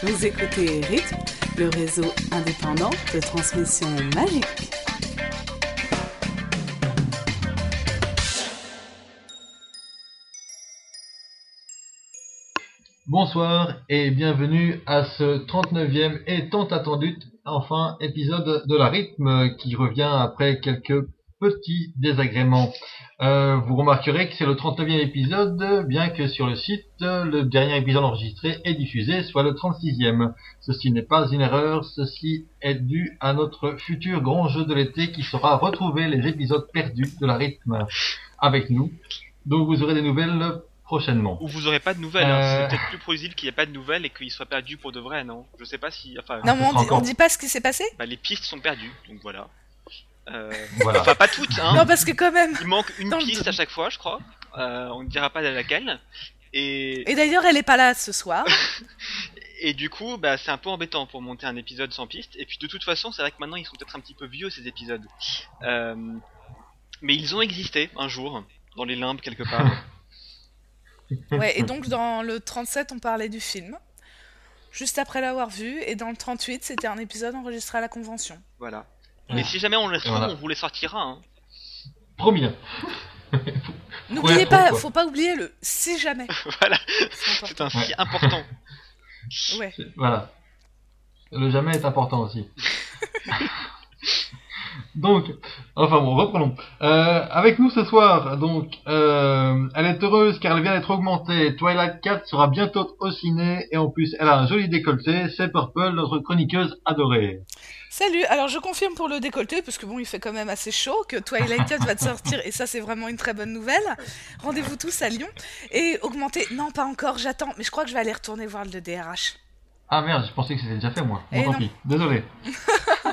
Vous écoutez Rythme, le réseau indépendant de transmission magique. Bonsoir et bienvenue à ce 39e et tant attendu enfin épisode de la rythme qui revient après quelques petits désagréments. Euh, vous remarquerez que c'est le 39e épisode, bien que sur le site, le dernier épisode enregistré et diffusé soit le 36e. Ceci n'est pas une erreur, ceci est dû à notre futur grand jeu de l'été qui sera retrouver les épisodes perdus de la rythme avec nous. Donc vous aurez des nouvelles prochainement. Ou vous aurez pas de nouvelles. hein. Euh. C'est peut-être plus plausible qu'il n'y ait pas de nouvelles et qu'il soit perdu pour de vrai, non? Je sais pas si. Enfin, Non, mais on dit, Encore. on dit pas ce qui s'est passé? Bah, les pistes sont perdues, donc voilà. Euh, Voilà. Enfin, pas toutes, hein. Non, parce que quand même. Il manque une le piste à chaque fois, je crois. Euh, on ne dira pas de laquelle. Et, Et d'ailleurs, elle est pas là ce soir. et du coup, bah, c'est un peu embêtant pour monter un épisode sans piste. Et puis de toute façon, c'est vrai que maintenant ils sont peut-être un petit peu vieux ces épisodes. Euh, mais ils ont existé un jour dans les limbes quelque part. Ouais, et donc dans le 37, on parlait du film. Juste après l'avoir vu. Et dans le 38, c'était un épisode enregistré à la convention. voilà. Et si jamais on les Voilà. on vous les sortira. Hein. Promis. hein. N'oubliez Ouais, pas, faut pas oublier le si jamais. voilà. C'est un si important. Ouais. Voilà. Le jamais est important aussi. donc, enfin bon, reprenons. Euh, avec nous ce soir, donc, euh, elle est heureuse car elle vient d'être augmentée. Twilight Cat sera bientôt au ciné et en plus, elle a un joli décolleté. C'est Purple, notre chroniqueuse adorée. Salut, alors je confirme pour le décolleté, parce que bon, il fait quand même assez chaud, que Twilight Cat va te sortir, et ça c'est vraiment une très bonne nouvelle. Rendez-vous tous à Lyon. Et augmenter, non pas encore, j'attends, mais je crois que je vais aller retourner voir le DRH. Ah merde, je pensais que c'était déjà fait moi. Bon, Eh tant non. pis. Désolé.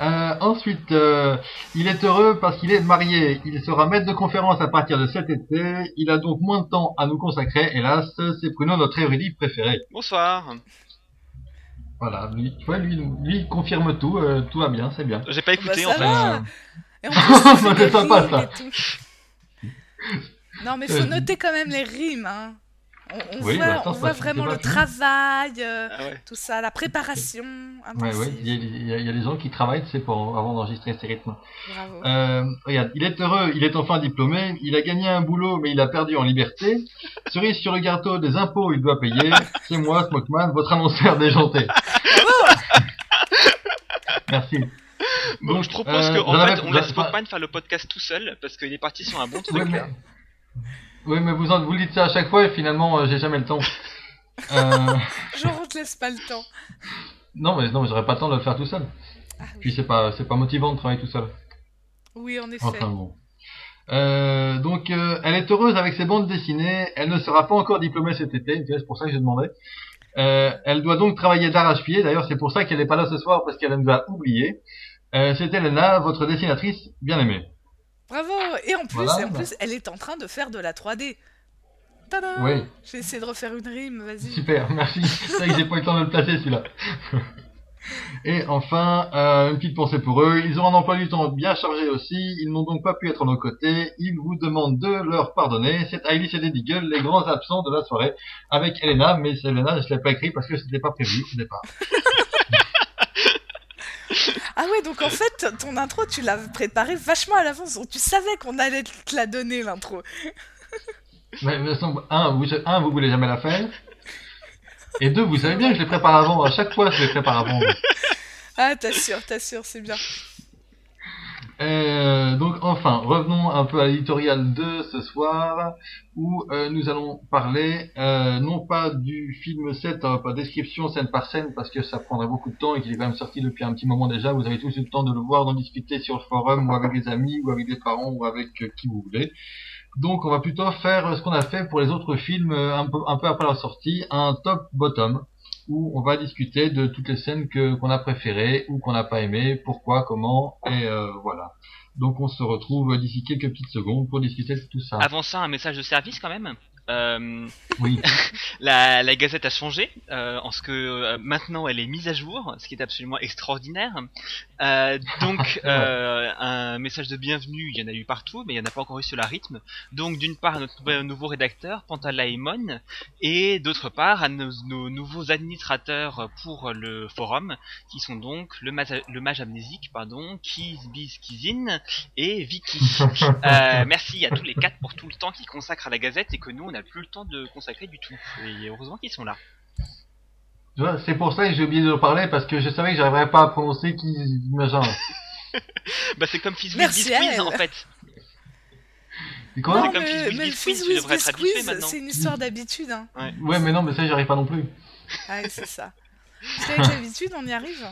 Euh, ensuite, euh, il est heureux parce qu'il est marié. Il sera maître de conférence à partir de cet été. Il a donc moins de temps à nous consacrer. Hélas, c'est Bruno, notre érudit préféré. Bonsoir. Voilà, lui, tu vois, lui, lui il confirme tout. euh, tout va bien, c'est bien. J'ai pas écouté Bah, en fait. va. Et en plus, il fait des c'est sympa, rimes ça. et tout. Non, mais faut Euh, noter quand même les rimes, hein. On, on Oui, voit, bah, attends, on c'est voit pas- vraiment le travail, euh, Ah ouais. tout ça, la préparation Ouais, ouais, il y, a- il y a- il y a des gens qui travaillent, c'est pour avant d'enregistrer ces rythmes. Bravo. Euh, regarde, il est heureux, il est enfin diplômé, il a gagné un boulot mais il a perdu en liberté. Cerise sur le gâteau des impôts, il doit payer. C'est moi, Smokeman, votre annonceur déjanté. Merci. Bon, Donc, je propose euh, qu'en j'en fait, avais- on laisse Pokman faire le podcast tout seul parce qu'il est parti sur un bon truc mais, là. Oui, mais vous, en, vous le dites ça à chaque fois et finalement, euh, j'ai jamais le temps. Euh, Genre, on te laisse pas le temps. non, mais non, mais j'aurais pas le temps de le faire tout seul. Ah, oui. Puis c'est pas, c'est pas motivant de travailler tout seul. oui, en effet. Enfin bon. Euh, donc, euh, elle est heureuse avec ses bandes dessinées. Elle ne sera pas encore diplômée cet été. C'est pour ça que j'ai demandé. Euh, elle doit donc travailler d'arrache-pied. D'ailleurs, c'est pour ça qu'elle n'est pas là ce soir parce qu'elle nous a oublié. Euh, c'est Elena, votre dessinatrice bien aimée. Bravo Et en plus, Voilà, et en bah. plus, elle est en train de faire de la 3D. Tada Oui. J'ai essayé de refaire une rime, vas-y. Super, merci. C'est vrai que j'ai pas eu le temps de le placer celui-là. Et enfin, euh, une petite pensée pour eux. Ils ont un emploi du temps bien chargé aussi. Ils n'ont donc pas pu être à nos côtés. Ils vous demandent de leur pardonner. C'est Ailis et Lady Gull, les grands absents de la soirée, avec Elena. Mais c'est Elena, je l'ai pas écrit parce que c'était pas prévu au départ. Ah ouais, donc en fait, ton intro, tu l'as préparé vachement à l'avance. Donc tu savais qu'on allait te la donner, l'intro. Mais, un, vous, un, vous voulez jamais la faire. Et deux, vous savez bien que je les prépare avant. À chaque fois, je les prépare avant. Ah, t'assures, t'assures, c'est bien. Euh, donc enfin, revenons un peu à l'éditorial de ce soir, où euh, nous allons parler euh, non pas du film 7, euh, pas description scène par scène, parce que ça prendrait beaucoup de temps et qu'il est quand même sorti depuis un petit moment déjà. Vous avez tous eu le temps de le voir, d'en discuter sur le forum, ou avec des amis, ou avec des parents, ou avec euh, qui vous voulez. Donc on va plutôt faire euh, ce qu'on a fait pour les autres films euh, un peu, un peu après leur sortie, un top-bottom où on va discuter de toutes les scènes qu'on a préférées ou qu'on n'a pas aimées, pourquoi, comment, et euh, voilà. Donc on se retrouve d'ici quelques petites secondes pour discuter de tout ça. Avant ça, un message de service quand même. Euh, Oui. la, la Gazette a changé, euh, en ce que euh, maintenant elle est mise à jour, ce qui est absolument extraordinaire. Donc un message de bienvenue, il y en a eu partout, mais il n'y en a pas encore eu sur la rythme. Donc d'une part à notre nouveau- rédacteur, Pantalaimon, et d'autre part à nos, nos nouveaux administrateurs pour le forum, qui sont donc le, mage- le mage amnésique, pardon, Kizbiz Kizin et Vicky. Merci à tous les quatre pour tout le temps qu'ils consacrent à la Gazette et que nous on n'a plus le temps de consacrer du tout. Et heureusement qu'ils sont là. C'est pour ça que j'ai oublié de leur parler parce que je savais que j'arriverais pas à prononcer qui machin. Bah c'est comme Fizz elle. en fait. C'est quoi Non, comme mais, mais le c'est une histoire d'habitude. Hein. Ouais, mais non, mais ça, j'y arrive pas non plus. Ah, ouais, c'est ça. Parce qu'avec l'habitude, on y arrive?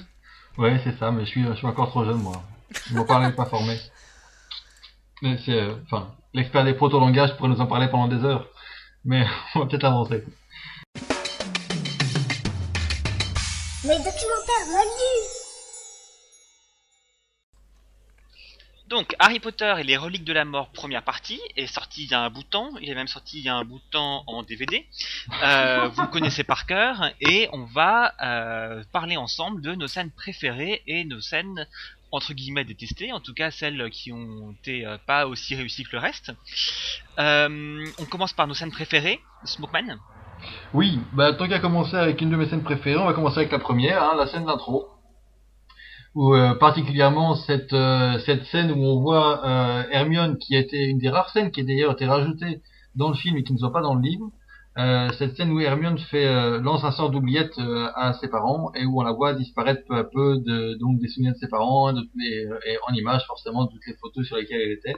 Ouais, c'est ça, mais je suis, je suis encore trop jeune, moi. Mon parler n'est pas formé. Mais c'est, euh, enfin, l'expert des proto-langages pourrait nous en parler pendant des heures. Mais on va peut-être avancer. Les documentaires reliés Donc Harry Potter et les reliques de la mort première partie est sorti il y a un bout de temps, il est même sorti il y a un bout de temps en DVD. Euh, vous le connaissez par cœur et on va euh, parler ensemble de nos scènes préférées et nos scènes entre guillemets détestées, en tout cas celles qui ont été euh, pas aussi réussies que le reste. Euh, on commence par nos scènes préférées, Smokeman. Oui, bah, tant qu'à commencer avec une de mes scènes préférées, on va commencer avec la première, hein, la scène d'intro. Où, euh, particulièrement cette, euh, cette scène où on voit euh, Hermione, qui a été une des rares scènes qui a d'ailleurs été rajoutée dans le film et qui ne soit pas dans le livre. Euh, cette scène où Hermione fait euh, lance un sort d'oubliette euh, à ses parents et où on la voit disparaître peu à peu de, donc des souvenirs de ses parents et, en image forcément toutes les photos sur lesquelles elle était.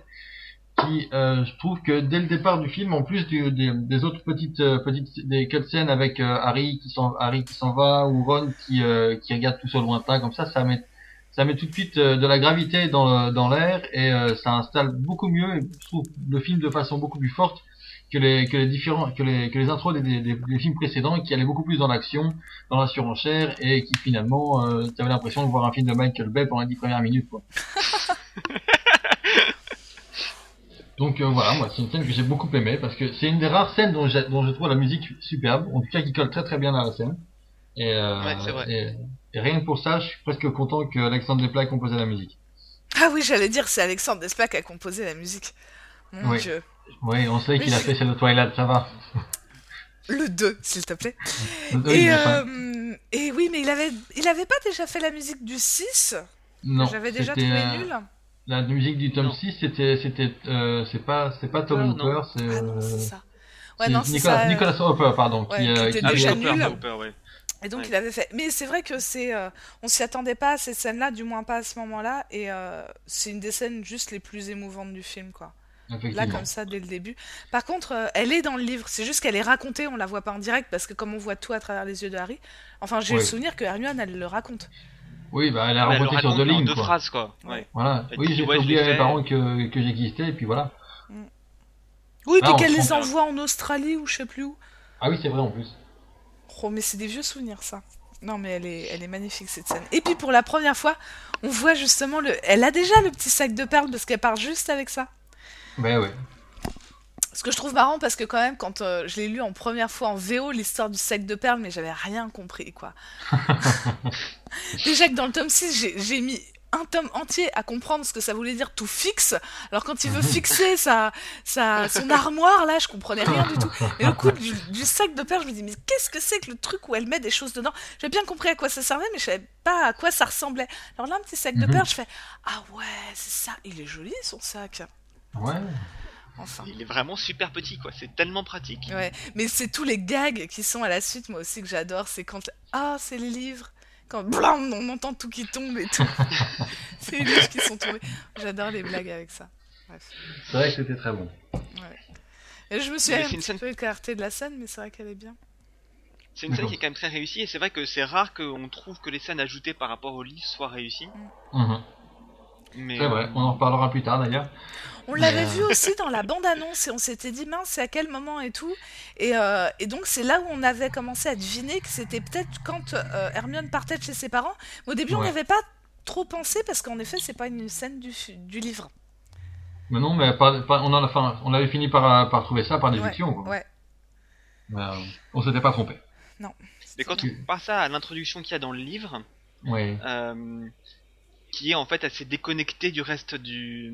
Qui euh, je trouve que dès le départ du film en plus du- des, des autres petites euh, petites des cutscenes avec Harry qui s'en Harry qui s'en va ou Ron qui qui regarde tout le lointain comme ça ça met ça met tout de suite de la gravité dans dans l'air et ça installe beaucoup mieux et je trouve le film de façon beaucoup plus forte que les que les différents que les que les intros des, des, des- des films précédents qui allaient beaucoup plus dans l'action dans la surenchère et qui finalement euh, tu avais l'impression de voir un film de Michael Bay pendant les dix premières minutes quoi donc euh, voilà moi c'est une scène que j'ai beaucoup aimée parce que c'est une des rares scènes dont, je trouve la musique superbe en tout cas qui colle très très bien à la scène et, euh, Ouais, c'est vrai. et, et rien que pour ça je suis presque content que Alexandre Desplat ait composé la musique Ah oui, j'allais dire, c'est Alexandre Desplat qui a composé la musique. Mon Oui. dieu. Oui on sait qu'il a fait celle de Twilight ça va Le 2, s'il te plaît. Et, euh, et oui, mais il avait, il avait pas déjà fait la musique du 6 non, J'avais déjà trouvé euh, nul. La musique du tome Non. 6, c'était, c'était, euh, c'est pas, c'est pas Tom. Hooper, c'est, Ah non, euh, c'est ça. Ouais, non, Nicolas, ça. Nicolas Hopper, pardon, ouais, qui, qui était qui- déjà Hopper, nul. Hopper, ouais. Et donc Ouais. il avait fait. Mais c'est vrai que c'est, euh, on s'y attendait pas à ces scènes-là, du moins pas à ce moment-là, et euh, c'est une des scènes juste les plus émouvantes du film, quoi. Là, comme ça, dès le début. Par contre, euh, elle est dans le livre. C'est juste qu'elle est racontée, on la voit pas en direct, parce que comme on voit tout à travers les yeux de Harry. Enfin, j'ai Ouais. le souvenir que Hermione, elle le raconte. Oui, bah, elle a Ouais, elle raconté sur deux lignes, deux quoi. phrases quoi. Ouais. Voilà. Elle Oui, j'ai oublié à mes parents que, que j'existais, et puis voilà. Oui, Ah, puis qu'elle les envoie en Australie ou je sais plus où. Ah oui, c'est vrai, en plus. Oh, mais c'est des vieux souvenirs, ça. Non, mais elle est, elle est magnifique, cette scène. Et puis, pour la première fois, on voit justement le... Elle a déjà le petit sac de perles, parce qu'elle part juste avec ça. Ben ouais. Ce que je trouve marrant, parce que quand même, quand euh, je l'ai lu en première fois en VO, l'histoire du sac de perles, mais j'avais rien compris, quoi. déjà que dans le tome 6, j'ai- mis un tome entier à comprendre ce que ça voulait dire tout fixe. Alors quand il veut fixer sa, sa, son armoire, là, je comprenais rien du tout. Et le coup du, du sac de perles, je me dis, mais qu'est-ce que c'est que le truc où elle met des choses dedans? J'ai bien compris à quoi ça servait, mais je savais pas à quoi ça ressemblait. Alors là, un petit sac de Mhm. perles, je fais, ah ouais, c'est ça, il est joli son sac. Ouais. Enfin. Il est vraiment super petit quoi, c'est tellement pratique. Ouais, mais c'est tous les gags qui sont à la suite, moi aussi, que j'adore. C'est quand. Ah, c'est les livres. Quand blam, on entend tout qui tombe et tout. c'est les livres qui sont tombés. J'adore les blagues avec ça. C'est vrai que c'était très bon. Et je me suis un c'est une petit scène- peu écartée de la scène, mais c'est vrai qu'elle est bien. C'est une scène qui est quand même très réussie et c'est vrai que c'est rare qu'on trouve que les scènes ajoutées par rapport au livre soient réussies. Mhm. Mais C'est vrai, on en reparlera plus tard d'ailleurs. On l'avait euh, vu aussi dans la bande-annonce et on s'était dit mince, c'est à quel moment et tout. Et, euh, et donc c'est là où on avait commencé à deviner que c'était peut-être quand euh, Hermione partait de chez ses parents. Mais au début, on Ouais. n'avait pas trop pensé parce qu'en effet, c'est pas une scène du, du livre. Mais non, mais par- par- on, en a, enfin, on avait fini par, par trouver ça par déduction. Ouais, ouais. Euh, on s'était pas trompé. Mais quand on compare ça à l'introduction qu'il y a dans le livre, euh, qui est en fait assez déconnecté du reste du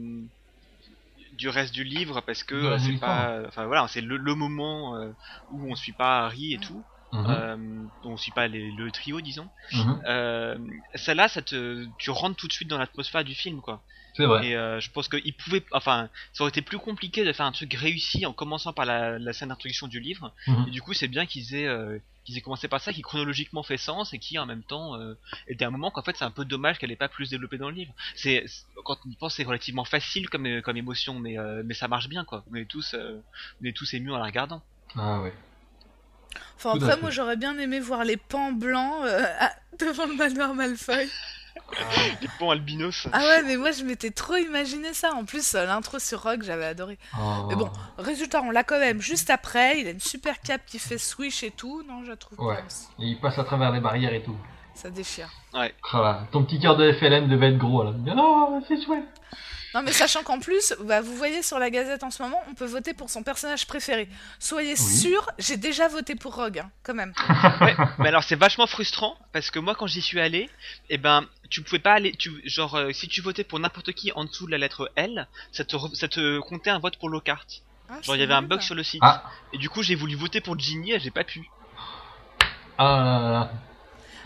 du reste du livre parce que euh, c'est pas enfin voilà c'est le, le moment euh, où on suit pas Harry et tout Mhm, euh, on suit pas les- le trio disons. Mhm. euh, celle-là ça te tu rentres tout de suite dans l'atmosphère du film quoi C'est vrai. et euh, je pense qu'il pouvait enfin ça aurait été plus compliqué de faire un truc réussi en commençant par la, la scène d'introduction du livre Mhm. et du coup c'est bien qu'ils aient euh, qu'ils aient commencé par ça qui chronologiquement fait sens et qui en même temps euh, était un moment qu'en fait c'est un peu dommage qu'elle ait pas plus développé dans le livre c'est c'est- quand on y pense c'est relativement facile comme euh, comme émotion mais euh, mais ça marche bien quoi on est tous euh, on est tous émus en la regardant Ah ouais. Enfin, Tout après, moi, j'aurais bien aimé voir les pans blancs euh, à- devant le manoir Malfoy. les ponts albinos Ah ouais, mais moi, je m'étais trop imaginé ça. En plus, euh, l'intro sur Rock, j'avais adoré. Oh. Mais bon, résultat, on l'a quand même juste après. Il a une super cape qui fait swish et tout. Non, je la trouve Ouais. Et il passe à travers les barrières et tout. Ça déchire. ouais Voilà. Ton petit cœur de FLM devait être gros là. Oh, c'est chouette. Non, mais sachant qu'en plus, bah, vous voyez sur la Gazette en ce moment, on peut voter pour son personnage préféré. Soyez sûr, j'ai déjà voté pour Rogue, hein, quand même. Ouais, mais alors c'est vachement frustrant parce que moi quand j'y suis allé, eh ben tu pouvais pas aller, tu genre euh, si tu votais pour n'importe qui en dessous de la lettre L, ça te ça te comptait un vote pour Lockhart. Ah, Genre il y avait un bug sur le site. Ah. Et du coup j'ai voulu voter pour Ginny et j'ai pas pu. Ah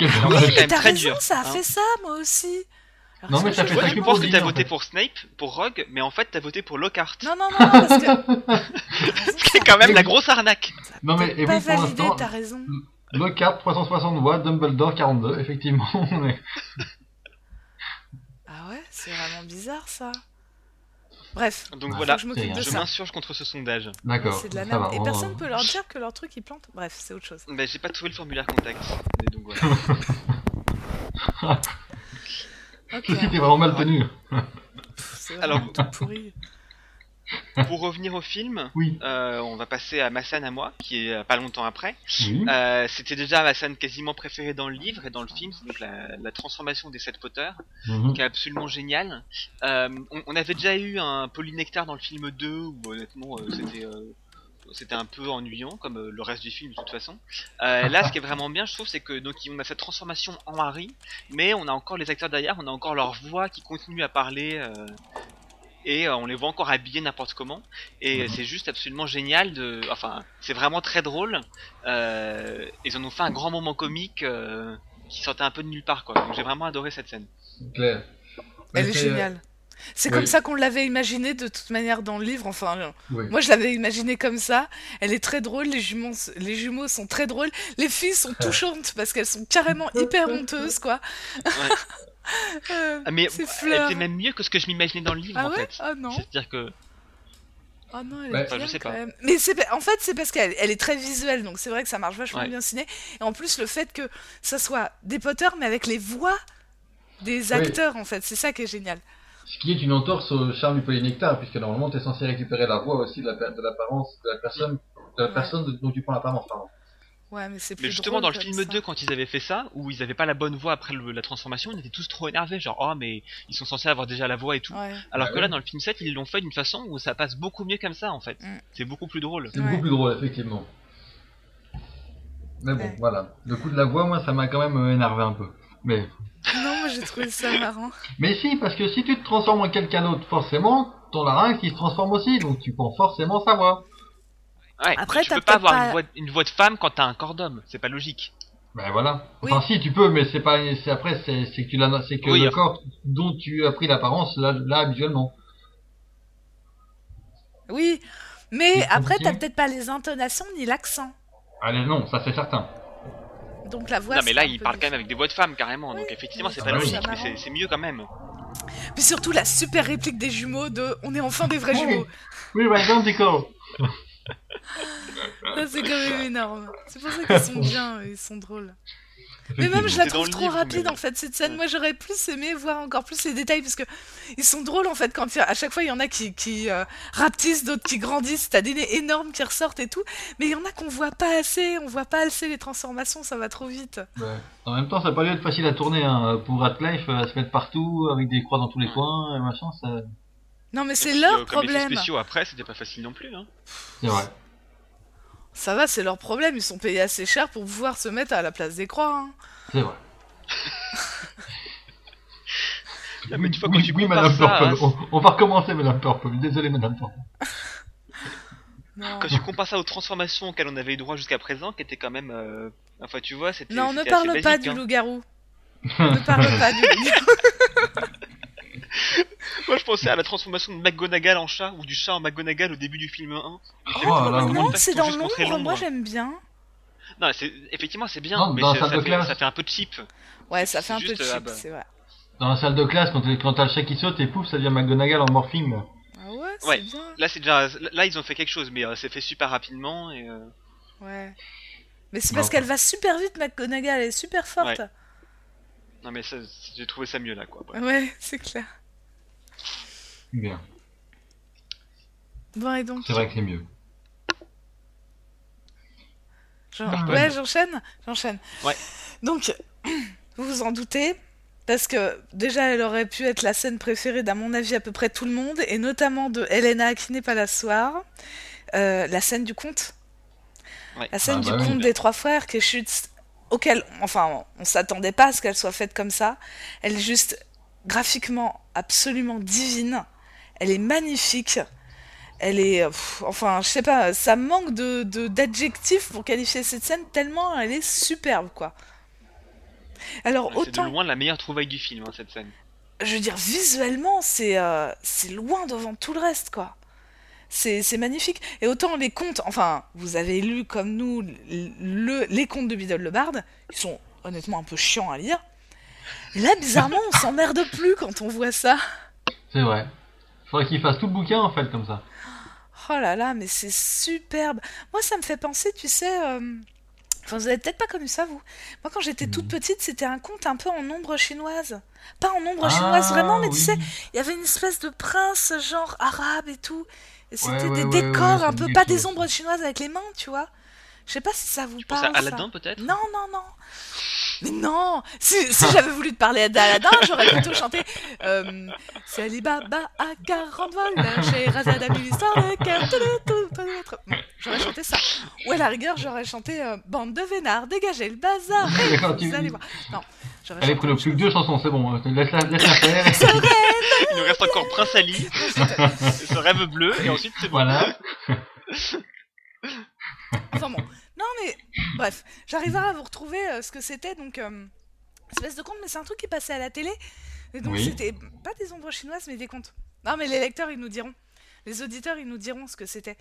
Oui, Oui, mais t'as raison, dur, ça a hein. fait ça, moi aussi. Non, mais ça fait ça je que pense pour que t'as voté pour Snape, pour Rogue, mais en fait t'as voté pour Lockhart. Non, non, non, non, parce que. C'est quand même la grosse arnaque. Non mais et pas validé, l'instant, t'as raison. Lockhart 360 voix, Dumbledore 42, effectivement. Ah ouais, c'est vraiment bizarre ça. Bref, Donc voilà, je m'insurge contre ce sondage. D'accord. C'est de la ça merde. va, Et on- personne peut leur dire que leur truc il plante. Bref, c'est autre chose. Ben j'ai pas trouvé le formulaire contact. Mais donc voilà. Ok, Ceci était vraiment mal tenu. pff, Alors- pourri. pour revenir au film, Oui. euh, on va passer à ma scène à moi, qui est euh, pas longtemps après. Oui. Euh, C'était déjà ma scène quasiment préférée dans le livre et dans le film, c'est donc la, la transformation des sept Potter, Mhm. qui est absolument géniale. Euh, on, on avait déjà eu un polynectar dans le film 2, où honnêtement euh, c'était euh, c'était un peu ennuyant, comme euh, le reste du film de toute façon. Euh, là, ce qui est vraiment bien, je trouve, c'est que donc on a cette transformation en Harry, mais on a encore les acteurs derrière, on a encore leur voix qui continue à parler. euh, et euh, on les voit encore habillés n'importe comment et Mhm. c'est juste absolument génial de enfin c'est vraiment très drôle euh, ils en ont fait un grand moment comique euh, qui sortait un peu de nulle part quoi donc j'ai vraiment adoré cette scène Claire. Elle est euh, géniale. C'est oui. comme ça qu'on l'avait imaginé de toute manière dans le livre. Enfin, Oui. moi je l'avais imaginé comme ça. Elle est très drôle. Les jumeaux, les jumeaux sont très drôles. Les filles sont touchantes parce qu'elles sont carrément hyper honteuses, quoi. Euh, Ah, mais elle même mieux que ce que je m'imaginais dans le livre Ah en ouais fait Ah non. c'est à dire que Oh non, elle Ouais. est Enfin, bien je sais quand pas. même. Mais c'est en fait c'est parce qu'elle elle est très visuelle, donc c'est vrai que ça marche vachement Ouais. bien ciné. Et en plus le fait que ça soit des Potter mais avec les voix des acteurs en fait, c'est ça qui est génial. Ce qui est une entorse au charme du polynectar, puisque normalement tu es censé récupérer la voix aussi de la per- de l'apparence de la personne, de la Ouais. personne dont tu prends l'apparence. pardon. Ouais, mais c'est plus mais justement drôle dans le film ça. 2 quand ils avaient fait ça où ils avaient pas la bonne voix après le- la transformation ils étaient tous trop énervés genre oh mais ils sont censés avoir déjà la voix et tout Ouais. alors Bah que là dans le film 7 ils l'ont fait d'une façon où ça passe beaucoup mieux comme ça en fait Mm. c'est beaucoup plus drôle C'est Ouais. beaucoup plus drôle, effectivement. Mais bon, Ouais. voilà. Le coup de la voix, moi, ça m'a quand même euh, énervé un peu. Mais, Non, j'ai trouvé ça marrant. mais si, parce que si tu te transformes en quelqu'un d'autre, forcément, ton larynx, il se transforme aussi, donc tu prends forcément sa voix. ouais Après, tu peux pas avoir pas- une, voix, une voix de femme quand t'as un corps d'homme c'est pas logique Ben voilà. Oui. Enfin, si, tu peux, mais c'est pas, c'est après, c'est, que tu l'as, c'est que Oui, le enfin. corps dont tu as pris l'apparence, là, là, habituellement. Oui, mais après t'as peut-être pas les intonations ni l'accent. Allez, non, ça c'est certain. Donc la voix. non mais là il parle quand même avec des voix de femmes carrément donc effectivement c'est Ah pas bah logique mais c'est mieux quand même Puis surtout la super réplique des jumeaux de on est enfin des vrais Oui. jumeaux. Oui, bah, identical. Ça c'est quand même énorme. C'est pour ça qu'ils sont bien, ils sont drôles. Mais même je la trouve trop livre, rapide mais- en fait cette scène. Moi j'aurais plus aimé voir encore plus les détails parce que ils sont drôles en fait quand à chaque fois il y en a qui, qui euh, rapetissent, d'autres qui grandissent. T'as des nez énormes qui ressortent et tout. Mais il y en a qu'on voit pas assez. On voit pas assez les transformations. Ça va trop vite. Ouais. En même temps, ça n'a pas dû être facile à tourner, hein. Pour Radcliffe, euh, à se mettre partout, avec des croix dans tous les coins, et machin, ça, Non mais c'est leur euh, problème. spéciaux après c'était pas facile non plus hein. c'est vrai. Ça va, c'est leur problème, ils sont payés assez cher pour pouvoir se mettre à la place des croix. hein. C'est vrai. Ah, mais tu vois, oui, quand tu oui, Madame ça Purple. On, on va recommencer, Madame Purple. Désolé, Madame Purple. Non. Quand tu compares ça aux transformations auxquelles on avait eu droit jusqu'à présent, qui étaient quand même. euh, Enfin, tu vois, c'était. Non, ne c'était parle pas du hein. loup-garou. ne parle pas du loup-garou. Moi, je pensais à la transformation de McGonagall en chat ou du chat en McGonagall au début du film 1. Oh, là. Non, c'est dans l'ombre, moi j'aime bien. Non, effectivement c'est bien, Non, mais dans la c'est- salle ça, de fait, classe. ça fait un peu cheap. Ouais, ça fait un peu juste, cheap, ah bah. c'est vrai. Dans la salle de classe, quand, quand t'as le chat qui saute et pouf, ça devient McGonagall en morphine. Ah ouais, c'est Ouais. bien. Là, c'est déjà là ils ont fait quelque chose, mais euh, c'est fait super rapidement et euh, Ouais. Mais c'est parce qu'elle va super vite, McGonagall, elle est super forte. non mais ça, j'ai trouvé ça mieux là quoi. Bref. Ouais, c'est clair. Bien. Bon, et donc C'est vrai que c'est mieux. Ouais, j'enchaîne J'enchaîne. Ouais. Donc, vous vous en doutez, parce que déjà, elle aurait pu être la scène préférée d'à mon avis à peu près tout le monde, et notamment de Helena qui n'est pas là ce soir, euh, la scène du conte. Ouais. La scène Ah, du bah oui. conte des trois frères qui chute, auquel, enfin, on s'attendait pas à ce qu'elle soit faite comme ça. Elle est juste graphiquement absolument divine. Elle est magnifique. Elle est, pff, enfin, je sais pas, ça manque de de- d'adjectifs pour qualifier cette scène tellement elle est superbe, quoi. Alors C'est de autant, loin la meilleure trouvaille du film hein, cette scène. je veux dire, visuellement, c'est euh, c'est loin devant tout le reste, quoi. C'est c'est magnifique. Et autant les contes, enfin, vous avez lu comme nous le, les contes de Biddle le Barde, ils sont honnêtement un peu chiants à lire. Et là, bizarrement, on s'emmerde plus quand on voit ça. C'est vrai. Faudrait qu'il fasse tout le bouquin en fait comme ça. Oh là là, mais c'est superbe. Moi, ça me fait penser, tu sais. euh, Enfin, vous avez peut-être pas connu ça, vous. Moi, quand j'étais toute Mhm. petite, c'était un conte un peu en ombre chinoise. Pas en ombre Ah, chinoise vraiment, mais tu sais, il y avait une espèce de prince, genre arabe et tout. Et c'était Ouais, ouais, des ouais, décors ouais, un peu, pas des ombres chinoises avec les mains, tu vois. Je sais pas si ça vous Je parle. à ça. Aladdin peut-être. Non, non, non. Mais non Si, si j'avais voulu te parler d'Aladin, j'aurais plutôt chanté euh, C'est Ali Baba à 40 vols, chez Razad a mis l'histoire de cœur, tout, tout, tout, tout. Bon, J'aurais chanté ça. Ou à la rigueur, j'aurais chanté euh, Bande de vénards, dégagez le bazar D'accord, tu- vous allez voir. Non, Allez, prenez plus que deux chansons, c'est bon. hein. Laisse-la laisse la faire. Il nous reste encore Prince Ali, ce rêve bleu, et ensuite c'est bon. voilà. Enfin bon. Non mais bref, j'arriverai à vous retrouver euh, ce que c'était donc euh, espèce de conte, mais c'est un truc qui passait à la télé. Et donc Oui. c'était pas des ombres chinoises, mais des contes. Non mais les lecteurs ils nous diront, les auditeurs ils nous diront ce que c'était.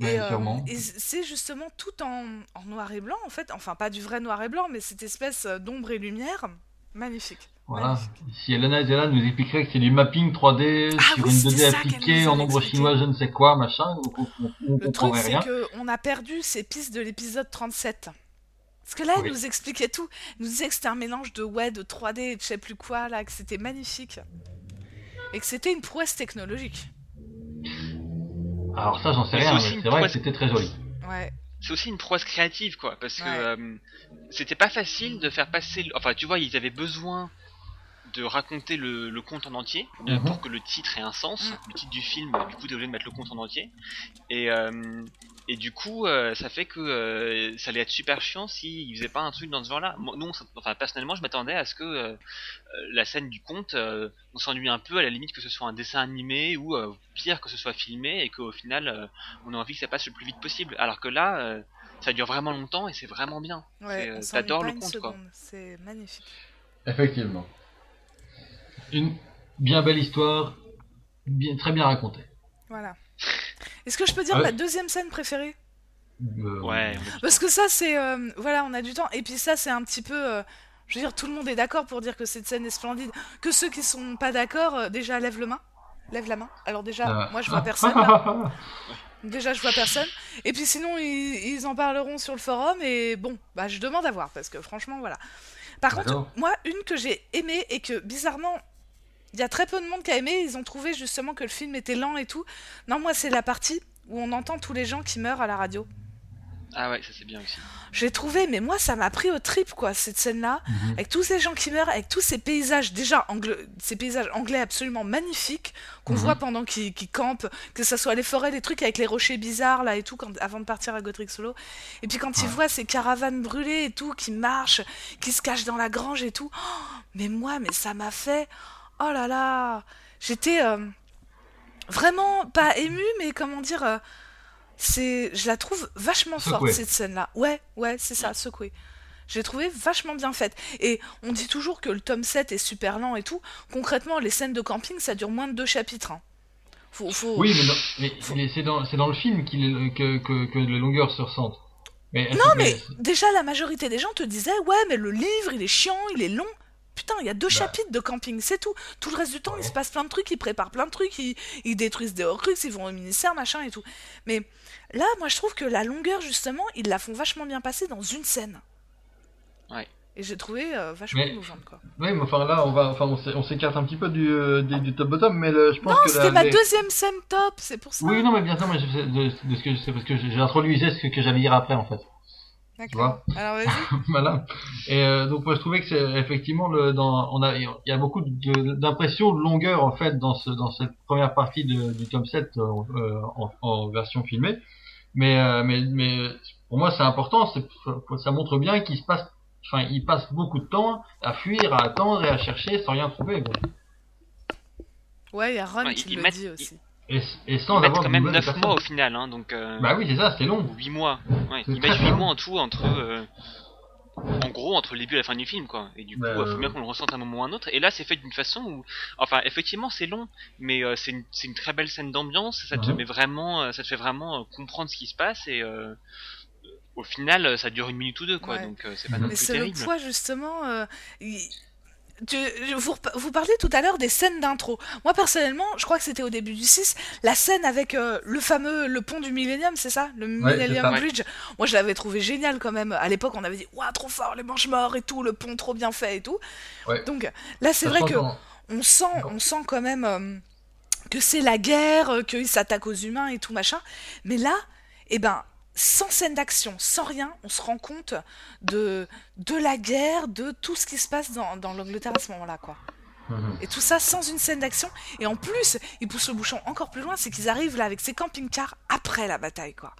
Ouais, Et, euh, et c'est justement tout en, en noir et blanc en fait, enfin pas du vrai noir et blanc, mais cette espèce d'ombre et lumière, magnifique. Voilà. Si Elena elle nous expliquerait que c'est du mapping 3D Ah sur oui, une c'était 2D ça qu'elle appliquée en avait ombre expliqué. chinoise, je ne sais quoi, machin. On, on, on, Le truc c'est rien. que on a perdu ces pistes de l'épisode 37. Parce que là, Oui. il nous expliquait tout. Il nous disait que c'était un mélange de ouais, de 3D et de je sais plus quoi, là, que c'était magnifique. Et que c'était une prouesse technologique. Alors ça, j'en sais Mais rien, mais c'est vrai que c'était très joli. Ouais. C'est aussi une prouesse créative quoi, parce que Ouais. euh, c'était pas facile de faire passer. Enfin, tu vois, ils avaient besoin de raconter le, le conte en entier de- Mhm. pour que le titre ait un sens. Mm. Le titre du film, du coup, t'es obligé de mettre le conte en entier. Et euh, et du coup, euh, ça fait que euh, ça allait être super chiant s'ils faisaient pas un truc dans ce genre-là. Nous, enfin personnellement, je m'attendais à ce que euh, euh, la scène du conte, euh, on s'ennuie un peu à la limite que ce soit un dessin animé ou euh, pire que ce soit filmé et qu'au final, euh, on a envie que ça passe le plus vite possible. Alors que là, euh, ça dure vraiment longtemps et c'est vraiment bien. Ouais, euh, t'adores le conte, quoi. C'est magnifique. Effectivement. Une bien belle histoire, bien, très bien racontée. Voilà. Est-ce que je peux dire Ah ouais. ma deuxième scène préférée? Euh, Ouais, Parce que ça, c'est. euh, voilà, on a du temps. Et puis ça, c'est un petit peu. euh, je veux dire, tout le monde est d'accord pour dire que cette scène est splendide. Que ceux qui sont pas d'accord, euh, déjà, lèvent le main. Lève la main. Alors déjà, moi, je vois personne. là. Déjà, je vois personne. Et puis sinon, ils, ils en parleront sur le forum. Et bon, bah, je demande à voir. Parce que franchement, voilà. Par contre, moi, une que j'ai aimée et que bizarrement, il y a très peu de monde qui a aimé. Ils ont trouvé justement que le film était lent et tout. Non, moi, c'est la partie où on entend tous les gens qui meurent à la radio. Ah ouais, ça c'est bien aussi. J'ai trouvé, mais moi ça m'a pris au trip quoi, cette scène-là, Mhm. avec tous ces gens qui meurent, avec tous ces paysages déjà anglais, ces paysages anglais absolument magnifiques qu'on Mhm. voit pendant qu'ils campent, que ça soit les forêts, les trucs avec les rochers bizarres là et tout, quand, avant de partir à Godric Solo. Et puis quand ils voient ces caravanes brûlées et tout, qui marchent, qui se cachent dans la grange et tout, oh, mais moi, mais ça m'a fait, oh là là, j'étais euh, vraiment pas émue, mais comment dire. euh, c'est, je la trouve vachement forte cette scène-là. Ouais, ouais, c'est ça, secouée. J'ai trouvé vachement bien faite. Et on dit toujours que le tome 7 est super lent et tout. Concrètement, les scènes de camping, ça dure moins de deux chapitres. hein. Faut, faut... Oui, mais, c'est dans, le film que, que, que les longueurs se ressentent. Mais, Non, mais déjà, la majorité des gens te disaient Ouais, mais le livre, il est chiant, il est long. Putain, il y a deux Bah. chapitres de camping, c'est tout. Tout le reste du temps, il se passe plein de trucs, ils préparent plein de trucs, ils, ils détruisent des Horcruxes, ils vont au ministère, machin et tout. Mais là, moi, je trouve que la longueur, justement, ils la font vachement bien passer dans une scène. Ouais. Et j'ai trouvé euh, vachement Mais- émouvante, quoi. Oui, mais enfin là, on va, enfin, on s'é- on s'écarte un petit peu du, euh, du, du top bottom, mais le- je pense Non, que c'était la- ma les- deuxième scène top, c'est pour ça. Oui, non, mais bien sûr, mais je- de, de ce que c'est parce que j'ai introduisé ce que, que j'allais dire après en fait. D'accord. Alors vas-y. voilà. Et euh, donc moi je trouvais que c'est effectivement le dans on a il y a beaucoup de- d'impressions de longueur en fait dans ce dans cette première partie de, du tome 7 euh, en, en version filmée. Mais euh, mais mais pour moi c'est important, c'est ça montre bien qu'il se passe enfin il passe beaucoup de temps à fuir, à attendre et à chercher sans rien trouver. quoi. Ouais, il y a Ron Ouais, qui le dit aussi. Et, et sans avoir quand même nouvelles 9 personnes. mois au final, hein, donc euh, Bah oui, c'est ça, c'est long. 8 mois. Ouais, C'est ils très mettent 8 long. mois en tout entre euh, en gros entre le début et la fin du film quoi. Et du coup, il faut bien qu'on le ressente à un moment ou à un autre. Et là, c'est fait d'une façon où enfin, effectivement, c'est long, mais euh, c'est une, c'est une très belle scène d'ambiance, ça te Mhm. met vraiment ça te fait vraiment euh, comprendre ce qui se passe et euh, au final, ça dure une minute ou deux quoi, Ouais. donc euh, c'est pas Mhm. non Mais plus c'est le terrible. poids justement. euh, tu- vous, vous parliez tout à l'heure des scènes d'intro. Moi personnellement, je crois que c'était au début du 6, la scène avec euh, le fameux le pont du Millennium, c'est ça? Le Ouais, Millennium. Bridge. Moi je l'avais trouvé génial quand même. À l'époque, on avait dit Ouah, trop fort, les manches morts et tout, le pont trop bien fait et tout. Ouais. Donc là, c'est vrai que on sent, on sent quand même euh, que c'est la guerre, euh, qu'ils s'attaquent aux humains et tout machin. Mais là, eh ben, sans scène d'action, sans rien, on se rend compte de, de la guerre, de tout ce qui se passe dans, dans l'Angleterre à ce moment-là, quoi. Mhm. Et tout ça sans une scène d'action. Et en plus, ils poussent le bouchon encore plus loin, c'est qu'ils arrivent là avec ces camping-cars après la bataille, quoi.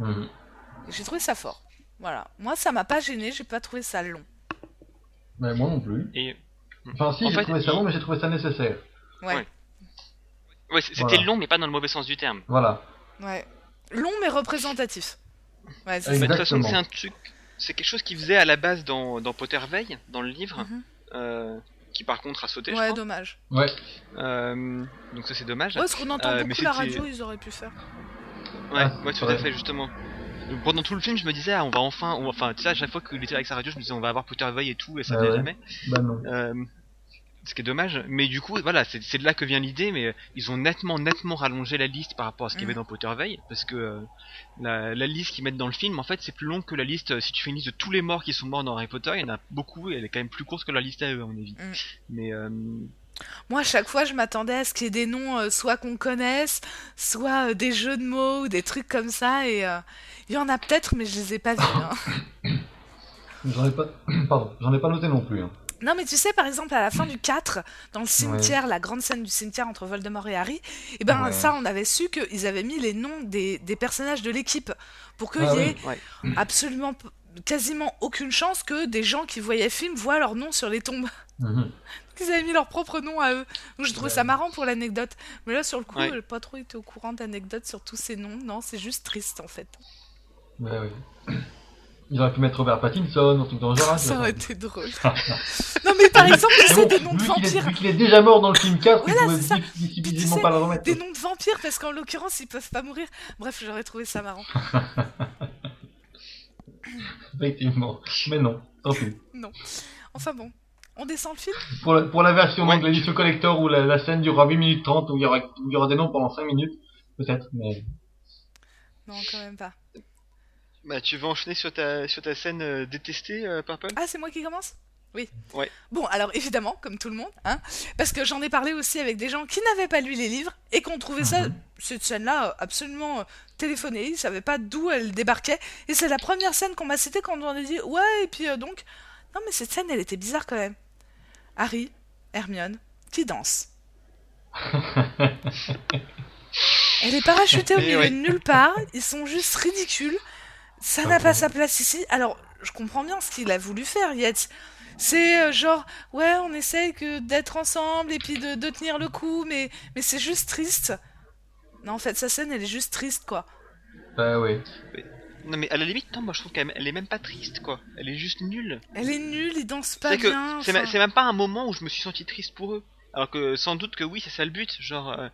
Mhm. J'ai trouvé ça fort. Voilà. Moi, ça m'a pas gêné, j'ai pas trouvé ça long. Mais moi non plus. Et Enfin si, En j'ai trouvé ça il- long, mais j'ai trouvé ça nécessaire. Ouais. Ouais. c'était Voilà. long mais pas dans le mauvais sens du terme. Voilà. Ouais. Long mais représentatif. Ouais, c'est Bah, de toute façon, c'est un truc, c'est quelque chose qu'il faisait à la base dans, dans Potterveil, dans le livre, Mhm. euh, qui par contre a sauté, je Ouais, crois. dommage. Ouais. Euh, donc ça c'est dommage. Ouais, parce qu'on entend Euh, beaucoup la radio, ils auraient pu faire. Ouais, Ah, ouais, tout ouais. à fait, justement. Donc, Pendant tout le film, je me disais, ah, on va enfin, on- enfin, tu sais, à chaque fois qu'il était avec sa radio, je me disais, on va avoir Potterveil et tout, et ça Ah venait ouais. jamais. Bah non. Ce qui est dommage. Mais du coup, voilà, c'est de là que vient l'idée, mais euh, ils ont nettement, nettement rallongé la liste par rapport à ce qu'il y avait Mhm. dans Potterveil, parce que euh, la, la liste qu'ils mettent dans le film, en fait, c'est plus long que la liste. euh, Si tu fais une liste de tous les morts qui sont morts dans Harry Potter, il y en a beaucoup, et elle est quand même plus courte que la liste à eux, à mon avis. Mhm. Mais euh, Moi, à chaque fois, je m'attendais à ce qu'il y ait des noms, euh, soit qu'on connaisse, soit euh, des jeux de mots ou des trucs comme ça. Et euh, il y en a peut-être, mais je les ai pas vus. hein. J'en ai pas, pardon, j'en ai pas noté non plus. Hein. Non, mais tu sais, par exemple, à la fin du 4, dans le cimetière, la grande scène du cimetière entre Voldemort et Harry, et ben Ouais. ça, on avait su qu'ils avaient mis les noms des, des personnages de l'équipe pour qu'il Ah y oui. ait absolument quasiment aucune chance que des gens qui voyaient le film voient leur nom sur les tombes. Mhm. Ils avaient mis leur propre nom à eux. Donc je trouvais Ouais. ça marrant pour l'anecdote. Mais là, sur le coup, Ouais. j'ai pas trop été au courant d'anecdotes sur tous ces noms. Non, c'est juste triste en fait. Ouais, ouais. Ils auraient pu mettre Robert Pattinson, un truc dans le genre. hein, ça aurait été drôle. non, mais par exemple, tu sais, bon, des noms de vampires. Vu qu'il est déjà mort dans le film 4, Voilà, ils pouvaient difficilement sais, pas le remettre. Des noms de vampires, parce qu'en l'occurrence, ils peuvent pas mourir. Bref, j'aurais trouvé ça marrant. Effectivement. Mais non, tant pis. Enfin bon, on descend le film Pour la, pour la version Ouais. donc l'édition collector où la, la scène durera 8 minutes 30, où il y aura, où il y aura des noms pendant 5 minutes, peut-être, mais Non, quand même pas. Bah, tu veux enchaîner sur ta, sur ta scène euh, détestée, euh, Purple? Ah, c'est moi qui commence? Oui. Ouais. Bon, alors évidemment, comme tout le monde, hein, parce que j'en ai parlé aussi avec des gens qui n'avaient pas lu les livres et qui ont trouvé ça, Mhm. cette scène-là, absolument euh, téléphonée. Ils savaient pas d'où elle débarquait. Et c'est la première scène qu'on m'a citée quand on a dit Ouais, et puis euh, donc. Non, mais cette scène, elle était bizarre quand même. Harry, Hermione, qui dansent. Elle est parachutée au Et milieu ouais. de nulle part. Ils sont juste ridicules. Ça n'a pas sa place ici. Alors, je comprends bien ce qu'il a voulu faire, Yates. C'est euh, genre, ouais, on essaye que d'être ensemble et puis de, de tenir le coup, mais, mais c'est juste triste. Non, en fait, sa scène, elle est juste triste, quoi. Bah oui. Non mais à la limite, non, moi je trouve qu'elle elle est même pas triste quoi. Elle est juste nulle. Elle est nulle, ils dansent pas bien. c'est enfin. ma- c'est même pas un moment où je me suis senti triste pour eux. Alors que sans doute que oui, c'est ça le but. Genre, euh,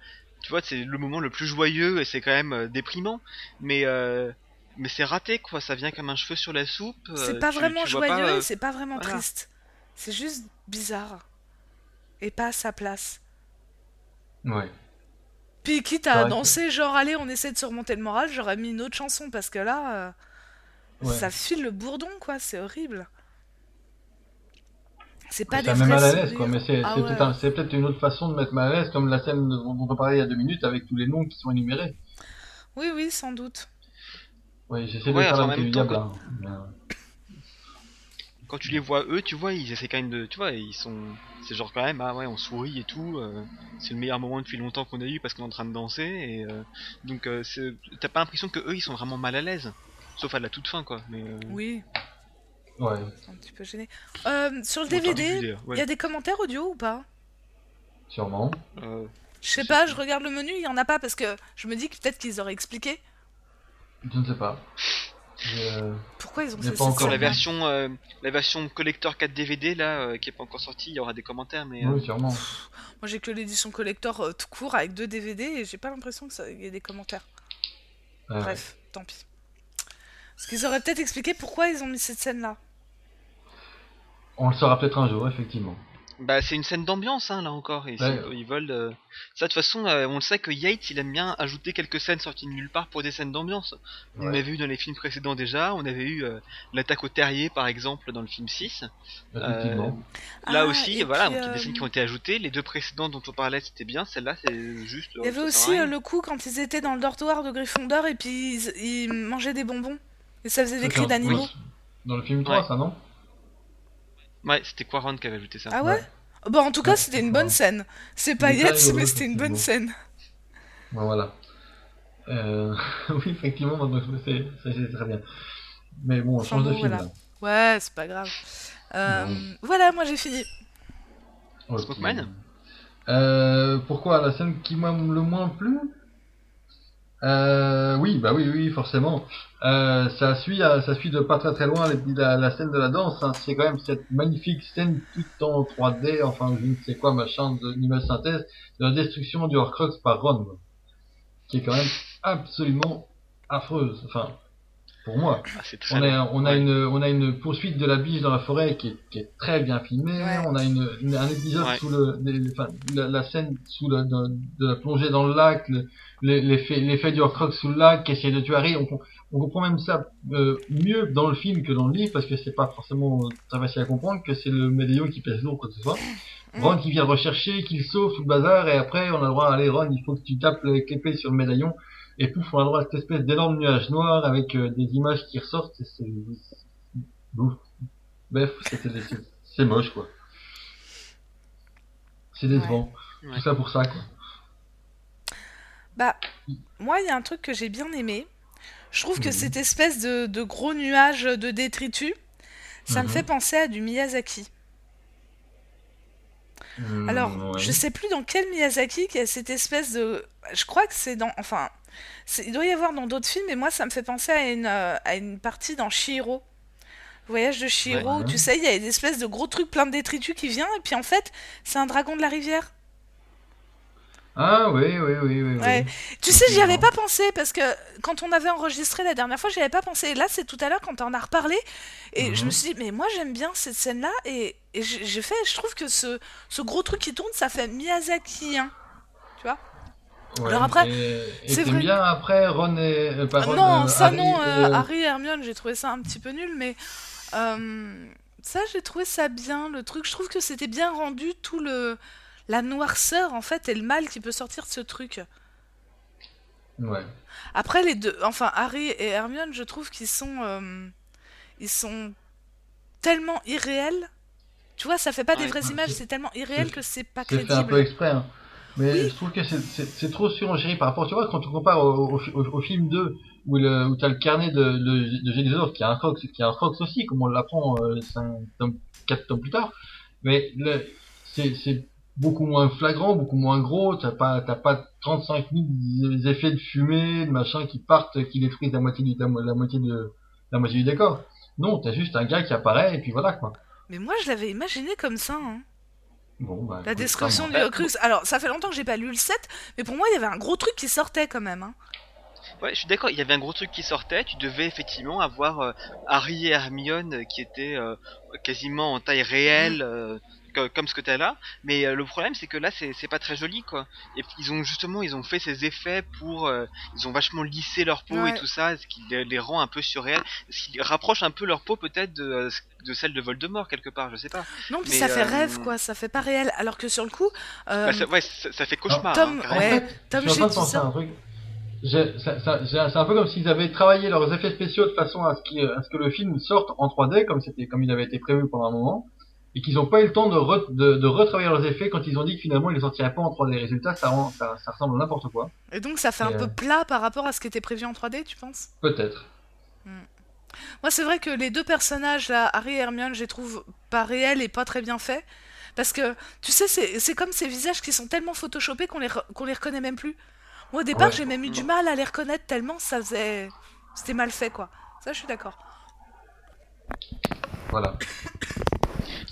tu vois, c'est le moment le plus joyeux et c'est quand même euh, déprimant. Mais euh, mais c'est raté quoi. Ça vient comme un cheveu sur la soupe. euh, C'est pas tu- vraiment tu joyeux pas, euh, c'est pas vraiment voilà. triste. C'est juste bizarre. Et pas à sa place. Ouais. Puis quitte à danser, genre, allez, on essaie de surmonter le moral, j'aurais mis une autre chanson parce que là, euh, Ouais. ça file le bourdon, quoi, c'est horrible. C'est pas ça des met vrais mal à l'aise, quoi. Mais c'est Ah c'est ouais. peut-être un- c'est peut-être une autre façon de mettre mal à l'aise, comme la scène dont on parlait il y a deux minutes avec tous les noms qui sont énumérés. Oui, oui, sans doute. Oui, j'essaie de Ouais, faire hein. Euh, Quand tu les vois eux, tu vois, ils essaient quand même de, tu vois, ils sont, c'est genre quand même, ah ouais, on sourit et tout. euh, c'est le meilleur moment depuis longtemps qu'on a eu parce qu'on est en train de danser et euh, donc euh, t'as pas l'impression que eux ils sont vraiment mal à l'aise. Sauf à la toute fin quoi. Mais euh, Oui, Ouais. un petit peu gêné. Euh, sur le DVD, il ouais. y a des commentaires audio ou pas? Sûrement. Euh, Je sais Je pas, je regarde le menu, il y en a pas parce que je me dis que peut-être qu'ils auraient expliqué Je ne sais pas. Euh, pourquoi ils ont fait encore Sur la version, euh, la version collector 4 DVD là, euh, qui est pas encore sortie, il y aura des commentaires, mais euh, Oui, sûrement. Moi j'ai que l'édition collector euh, tout court avec deux DVD et j'ai pas l'impression qu'il y ait des commentaires. Ouais, Bref, tant pis. Parce qu'ils auraient peut-être expliqué pourquoi ils ont mis cette scène-là. On le saura peut-être un jour, effectivement. Bah c'est une scène d'ambiance hein, là encore. Et Ouais. ils veulent euh, ça de toute façon, euh, on le sait que Yates il aime bien ajouter quelques scènes sorties de nulle part pour des scènes d'ambiance. On avait eu dans les films précédents déjà, on avait eu euh, l'attaque au terrier par exemple dans le film 6. Effectivement. Là Ah, aussi, voilà, puis, donc il y a des scènes qui ont été ajoutées. Les deux précédentes dont on parlait, c'était bien. Celle-là, c'est juste. Il y avait aussi euh, le coup quand ils étaient dans le dortoir de Gryffondor et puis ils, ils mangeaient des bonbons. Et ça faisait des cris d'animaux. oui. Dans le film 3, Ouais. ça, non? Ouais, c'était Quaron qui avait ajouté ça. Ah ouais Bon, en tout cas, c'était une bonne scène. C'est pas Yates, mais c'était une bonne scène. Ben, voilà. Euh... oui, effectivement, ça, c'est très bien. Mais bon, on Enfin change de bon, film, voilà. là. Ouais, c'est pas grave. Euh, voilà, moi j'ai fini. Ok. Smokeman Euh, pourquoi la scène qui m'a le moins plu? Euh, Oui, bah oui, oui, forcément. Euh, ça suit, euh, ça suit de pas très très loin la, la scène de la danse. hein. C'est quand même cette magnifique scène toute en 3D, enfin je ne sais quoi, machin, de l'image synthèse, de la destruction du Horcrux par Ron, qui est quand même absolument affreuse. Enfin, pour moi. Ah, c'est très On bien. a, on a Ouais. une, on a une poursuite de la biche dans la forêt qui est, qui est très bien filmée. Ouais. On a une, une- un épisode Ouais. sous le, les- enfin, la, la scène sous le, de, de la plongée dans le lac, le- l'effet, l'effet du Horcrux sous le lac qui essaie de tuer Harry. On, on comprend même ça euh, mieux dans le film que dans le livre parce que c'est pas forcément très facile à comprendre que c'est le médaillon qui pèse lourd quoi que ce soit. Mm. Ron qui vient le rechercher, qui le sauve tout le bazar et après on a le droit allez Ron il faut que tu tapes l'épée sur le médaillon et pouf on a le droit à cette espèce d'énorme nuage noir avec euh, des images qui ressortent c'est bref c'était des- c'est- c'est moche quoi c'est décevant Ouais. tout ça pour ça quoi Bah, moi, il y a un truc que j'ai bien aimé. Je trouve que Mhm. cette espèce de, de gros nuage de détritus, ça me Mhm. fait penser à du Miyazaki. Alors, Mm, ouais. je sais plus dans quel Miyazaki qu'il y a cette espèce de. Je crois que c'est dans. Enfin, il doit y avoir dans d'autres films, mais moi, ça me fait penser à une, euh, à une partie dans Shihiro. Voyage de Shihiro, Ouais. où tu sais, il y a une espèce de gros truc plein de détritus qui vient, et puis en fait, c'est un dragon de la rivière. Ah oui oui oui oui, Ouais. oui. Tu sais, j'y avais pas pensé parce que quand on avait enregistré la dernière fois, j'y avais pas pensé. Et là, c'est tout à l'heure quand on en a reparlé. Et je Mhm. me suis dit, mais moi, j'aime bien cette scène-là. Et, et j'ai fait, je trouve que ce, ce gros truc qui tourne, ça fait Miyazaki. Hein. Tu vois? Ouais. Alors après, c'est vrai- bien après Ron et euh, pas Ah Ron, Non, euh, ça Harry non. euh, euh, Harry et Hermione, j'ai trouvé ça un petit peu nul. Mais ça, j'ai trouvé ça bien, le truc. Je trouve que c'était bien rendu, tout le... La noirceur, en fait, et le mal qui peut sortir de ce truc. Ouais. Après, les deux... Enfin, Harry et Hermione, je trouve qu'ils sont... euh, Ils sont tellement irréels. Tu vois, ça fait pas des vraies images, c'est- c'est tellement irréel c'est- que c'est pas C'est fait un peu crédible. exprès, hein. Mais Oui. je trouve que c'est- c'est c'est trop surenchéri par rapport, tu vois, quand tu compares au, au, au- au film 2, où, le, où t'as le carnet de, de, de qui a un Crocs, qui a un aussi, comme on l'apprend euh, 5 tomes, 4 tomes plus tard. Mais c'est, c'est beaucoup moins flagrant, beaucoup moins gros, t'as pas, t'as pas 35 000 effets de fumée, de machin qui partent, qui détruisent la moitié du, la, mo- la moitié de, la moitié du décor. Non, t'as juste un gars qui apparaît, et puis voilà, quoi. Mais moi, je l'avais imaginé comme ça. hein. Bon, bah, La écoute, destruction ça, du Bah, Horcrux. Alors, ça fait longtemps que j'ai pas lu le 7, mais pour moi, il y avait un gros truc qui sortait quand même. hein. Ouais, je suis d'accord, il y avait un gros truc qui sortait, tu devais effectivement avoir euh, Harry et Hermione euh, qui étaient euh, quasiment en taille réelle, euh, co- comme ce que t'as là, mais euh, le problème c'est que là c'est pas très joli quoi. Et puis ils ont justement, ils ont fait ces effets pour, euh, ils ont vachement lissé leur peau Ouais. et tout ça, ce qui les, les rend un peu surréels, ce qui rapproche un peu leur peau peut-être de, euh, de celle de Voldemort quelque part, je sais pas. Non, puis Mais, ça fait euh, rêve, quoi. Ça fait pas réel. Alors que sur le coup, euh, Bah, ça, ouais, ça, ça fait cauchemar. Tom- hein, ouais. Tom, j'ai dit ça. C'est un peu comme s'ils avaient travaillé leurs effets spéciaux de façon à ce, qu'il- à ce que le film sorte en 3D comme comme il avait été prévu pendant un moment et qu'ils n'ont pas eu le temps de, re- de, de retravailler leurs effets quand ils ont dit que finalement ils ne sortiraient pas en 3D. Résultat, ça, rend, ça, ça ressemble à n'importe quoi. et donc ça fait un peu euh, plat par rapport à ce qui était prévu en 3D, tu penses? Peut-être. Moi, c'est vrai que les deux personnages, là, Harry et Hermione, je les trouve pas réels et pas très bien faits. Parce que, tu sais, c'est comme ces visages qui sont tellement photoshopés qu'on les, re- les reconnaît même plus. Moi, au départ, Ouais. j'ai même eu du mal à les reconnaître tellement ça faisait. C'était mal fait, quoi. Ça, je suis d'accord. Voilà.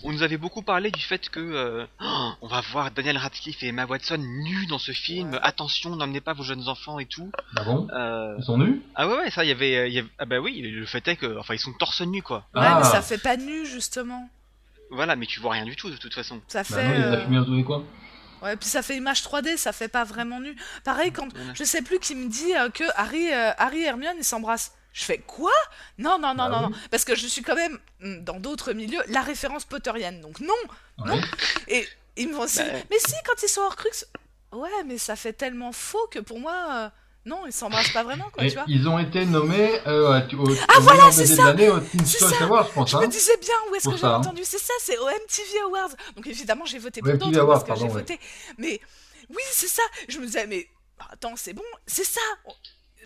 On nous avait beaucoup parlé du fait que euh, oh, on va voir Daniel Radcliffe et Emma Watson nus dans ce film. Ouais. Attention, n'emmenez pas vos jeunes enfants et tout. Ah bon Euh, Ils sont nus? Ah ouais, ouais, ça, il y avait, euh, il y avait- ah bah oui, le fait est que, enfin, ils sont torse nu quoi. Ouais, Ah. mais ça fait pas nu, justement. Voilà, mais tu vois rien du tout de toute façon. Ça Bah fait. non, il les a euh, les coins. Ouais, puis ça fait image 3D, ça fait pas vraiment nu. Pareil, quand je sais plus qui me dit euh, que Harry, euh, Harry et Hermione ils s'embrassent. Je fais quoi? Non, non, non, Bah non, oui. non. Parce que je suis quand même, mm, dans d'autres milieux, la référence potterienne. Donc non non. Et ils me vont aussi. Bah. Mais si, quand ils sont hors crux. Ouais, mais ça fait tellement faux que pour moi. euh, Non, ils s'embrassent pas vraiment, quoi, Et tu vois. ils ont été nommés euh, à- au, Ah, au voilà, meilleur c'est BD de ça l'année au Teen Choice Awards, je pense. Je Hein. me disais bien où est-ce que j'avais hein. entendu. C'est ça, c'est au MTV Awards. Donc évidemment, j'ai voté pour d'autres parce que j'ai ouais. voté. Mais oui, c'est ça. Je me disais, mais attends, c'est bon, c'est ça.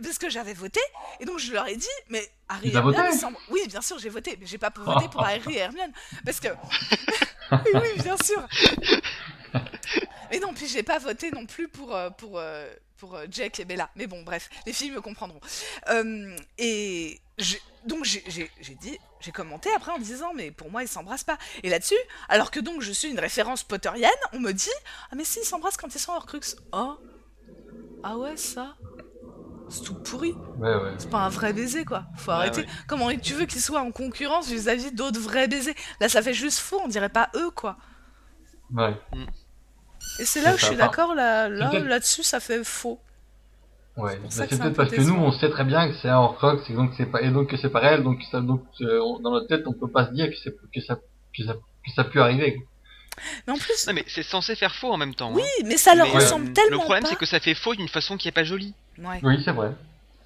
Parce que j'avais voté, et donc je leur ai dit, mais Harry et Hermione. Oui, bien sûr, j'ai voté, mais j'ai pas voté pour Harry et Hermione. Parce que. oui, bien sûr. Mais non, puis j'ai pas voté non plus pour, euh, pour, euh, pour euh, Jack et Bella. Mais bon, bref, les filles me comprendront. Euh, et donc j'ai j'ai- j'ai dit, j'ai commenté après en disant, mais pour moi ils s'embrassent pas. Et là-dessus, alors que donc je suis une référence potterienne, on me dit, ah mais si ils s'embrassent quand ils sont hors crux. Oh, ah ouais ça, c'est tout pourri. Ouais, ouais. C'est pas un vrai baiser quoi. Faut Ouais, arrêter. ouais. Comment tu veux qu'ils soient en concurrence vis-à-vis d'autres vrais baisers? Là ça fait juste faux, on dirait pas eux quoi. Ouais. Et c'est là C'est où je suis d'accord, là, là, là-dessus ça fait faux. Ouais, c'est c'est un peut-être peu parce que nous, on sait très bien que c'est un rock, c'est donc c'est pas et donc que c'est pas réel, donc ça, donc euh, on- dans notre tête, on peut pas se dire que c'est que ça que ça que ça peut arriver. Mais en plus, Non mais c'est censé faire faux en même temps. oui, hein. mais ça leur Mais, ressemble euh, tellement Le problème pas. c'est que ça fait faux d'une façon qui est pas jolie. Ouais. Oui, c'est vrai.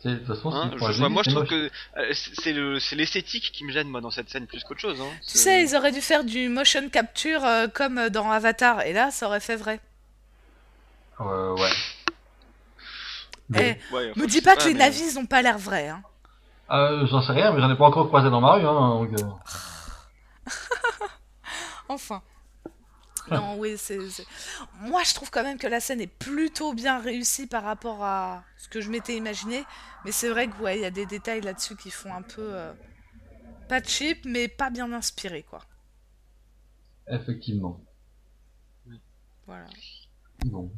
C'est de toute façon, Hein, c'est je, vois- moi je trouve que euh, c'est le c'est l'esthétique qui me gêne moi dans cette scène plus qu'autre chose. Hein. Tu sais, ils auraient dû faire du motion capture euh, comme dans Avatar, et là, ça aurait fait vrai. Euh, ouais. Bon. Eh, Ouais, enfin, me dis pas que les mais- navis ils ont pas l'air vrais, hein. Euh, j'en sais rien, mais j'en ai pas encore croisé dans ma rue, hein. Donc, euh, Enfin. Non, oui, c'est. Moi, je trouve quand même que la scène est plutôt bien réussie par rapport à ce que je m'étais imaginé. Mais c'est vrai que, ouais, il y a des détails là-dessus qui font un peu. euh, Pas cheap, mais pas bien inspiré, quoi. effectivement. Voilà. Bon.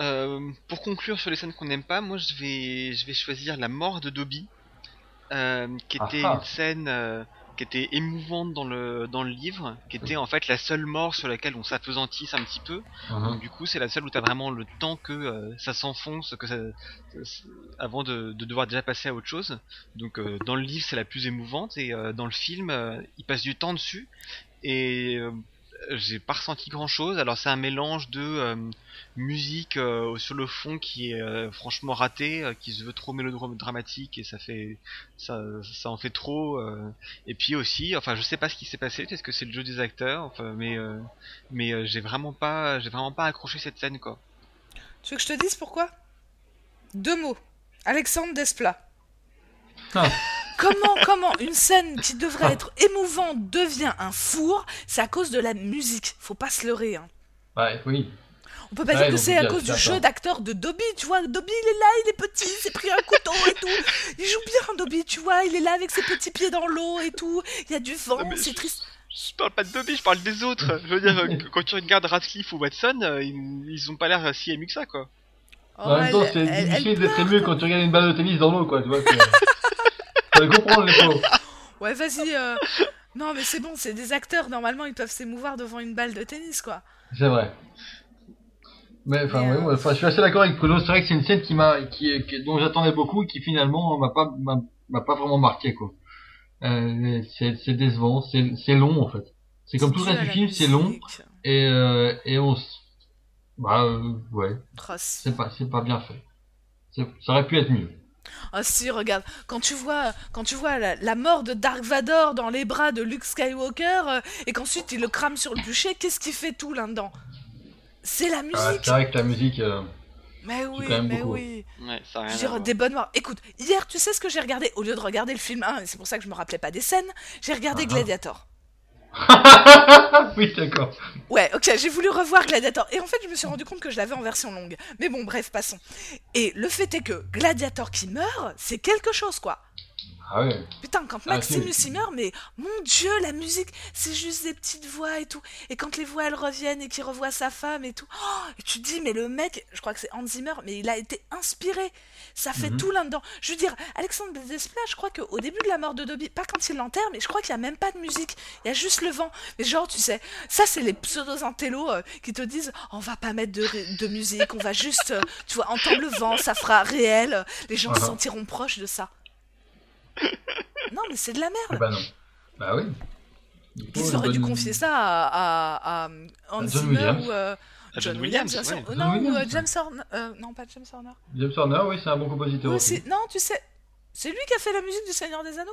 Euh, pour conclure sur les scènes qu'on n'aime pas, moi je vais, je vais choisir la mort de Dobby, euh, qui était Ah ah. une scène. Qui était émouvante dans le dans le livre, qui était en fait la seule mort sur laquelle on s'appesantisse un petit peu. Mhm. Donc, du coup, c'est la seule où t'as vraiment le temps que euh, ça s'enfonce, que ça, avant de, de devoir déjà passer à autre chose. Donc, euh, dans le livre, c'est la plus émouvante, et euh, dans le film, il passe du temps dessus, et j'ai pas ressenti grand chose. Alors, c'est un mélange de euh, musique euh, sur le fond qui est euh, franchement raté, euh, qui se veut trop mélodramatique, et ça fait, ça, ça en fait trop. euh, et puis aussi, enfin, je sais pas ce qui s'est passé, peut-être que c'est le jeu des acteurs, enfin, mais euh, mais euh, j'ai vraiment pas j'ai vraiment pas accroché cette scène quoi. Tu veux que je te dise pourquoi? Deux mots. Alexandre Desplat. Ah. Comment, comment une scène qui devrait être émouvante devient un four C'est à cause de la musique. Faut pas se leurrer. Hein. Ouais, oui. On peut pas Ouais, dire que c'est à cause du jeu d'acteur de Dobby, tu vois. Dobby, il est là, il est petit, il s'est pris un couteau et tout. Il joue bien, Dobby, tu vois. Il est là avec ses petits pieds dans l'eau et tout. Il y a du vent, Ah, c'est je- triste. Je parle pas de Dobby, je parle des autres. Je veux dire, euh, quand tu regardes Radcliffe ou Watson, euh, ils, ils ont pas l'air si émus que ça quoi. Oh, en même temps, elle- c'est elle- elle difficile d'être ému quand tu regardes une balle de tennis dans l'eau, quoi. Tu vois, Fallait comprendre les pauvres. Ouais, vas-y. euh, Non, mais c'est bon, c'est des acteurs. Normalement, ils peuvent s'émouvoir devant une balle de tennis, quoi. C'est vrai. Mais enfin, Mais, ouais, euh, ouais, enfin, je suis assez d'accord avec Bruno. C'est vrai que c'est une scène qui m'a, qui, qui- dont j'attendais beaucoup et qui finalement m'a pas, m'a pas vraiment marqué quoi. Euh, c'est, décevant, c'est, long en fait. C'est comme tout le reste du film, c'est long et euh, et on, s- bah euh, ouais, c'est pas, pas bien fait. Ça aurait pu être mieux. Ah si, regarde, quand tu vois, quand tu vois la, la mort de Dark Vador dans les bras de Luke Skywalker euh, et qu'ensuite il le crame sur le bûcher, qu'est-ce qui fait tout là-dedans C'est la Ah, musique. c'est vrai que la musique, euh, mais oui, quand même mais beaucoup. oui. Ouais, ça Je dire, des bonnes morts. Écoute, hier, tu sais ce que j'ai regardé? Au lieu de regarder le film 1, et c'est pour ça que je me rappelais pas des scènes, j'ai regardé Ah. Gladiator. oui d'accord. Ouais, ok, j'ai voulu revoir Gladiator. Et en fait, je me suis rendu compte que je l'avais en version longue. Mais bon, bref, passons. Et le fait est que Gladiator qui meurt, c'est quelque chose, quoi. Ah ouais. Putain, quand Ah, Maximus si. il meurt, mais mon dieu, la musique, c'est juste des petites voix et tout. Et quand les voix elles reviennent et qu'il revoit sa femme et tout, oh, et tu te dis, mais le mec, je crois que c'est Hans Zimmer, mais il a été inspiré. Ça fait Mhm. tout là-dedans. Je veux dire, Alexandre Desplat, je crois qu'au début de la mort de Dobby, pas quand il l'enterre, mais je crois qu'il n'y a même pas de musique. Il y a juste le vent. Mais genre, tu sais, ça c'est les pseudo-intellos euh, qui te disent, on va pas mettre de, musique, on va juste, euh, tu vois, entendre le vent, ça fera réel. Les gens se Mhm. sentiront proches de ça. Non, mais c'est de la merde. ben non. Bah oui. Ils auraient dû confier ça à, à, à Hans Zimmer Williams. ou euh, À John, John Williams, Williams, bien sûr. ouais. John non, ou ouais. James Horner. euh, non, pas James Horner. James Horner, oui, c'est un bon compositeur Oui, non, tu sais, c'est lui qui a fait la musique du Seigneur des Anneaux?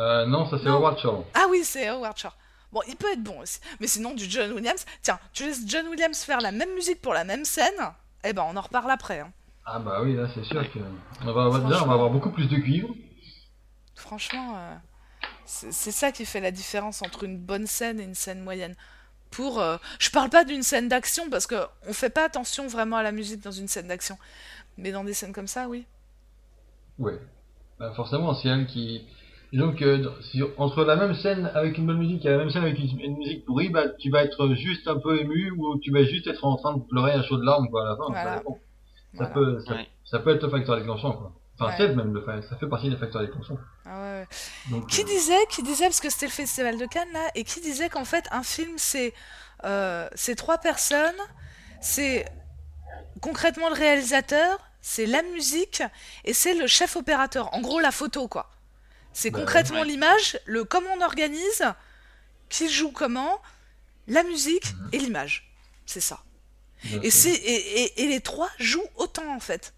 Euh, non, ça c'est. Howard Shore. Ah oui, c'est Howard Shore. Bon, il peut être bon aussi. Mais sinon, du John Williams. Tiens, tu laisses John Williams faire la même musique pour la même scène. Eh ben, on en reparle après. hein. Ah bah oui, là c'est sûr que on va, on va- déjà, on Franchement. va avoir beaucoup plus de cuivre. Franchement, euh, c'est ça qui fait la différence entre une bonne scène et une scène moyenne. Pour, euh, je parle pas d'une scène d'action parce que on fait pas attention vraiment à la musique dans une scène d'action, mais dans des scènes comme ça, oui. Ouais. Bah forcément, c'est elle qui. Disons que si- entre la même scène avec une bonne musique et la même scène avec une, une musique pourrie, bah tu vas être juste un peu ému ou tu vas juste être en train de pleurer à chaudes larmes quoi à la fin. Voilà. Ça, dépend. ça Voilà. peut, ça, Ouais. ça peut être le facteur déclenchant quoi. Enfin, Ouais. même le ça fait partie des facteurs déclenchants. Ah ouais. Donc, Qui euh, disait, qui disait, parce que c'était le festival de Cannes là, et qui disait qu'en fait un film c'est euh, c'est trois personnes, c'est concrètement le réalisateur, c'est la musique et c'est le chef opérateur. En gros la photo quoi. C'est Bah, concrètement ouais. l'image, le comment on organise, qui joue comment, la musique Mhm. et l'image. C'est ça. bien Et, sûr. si, et, et- et les trois jouent autant en fait.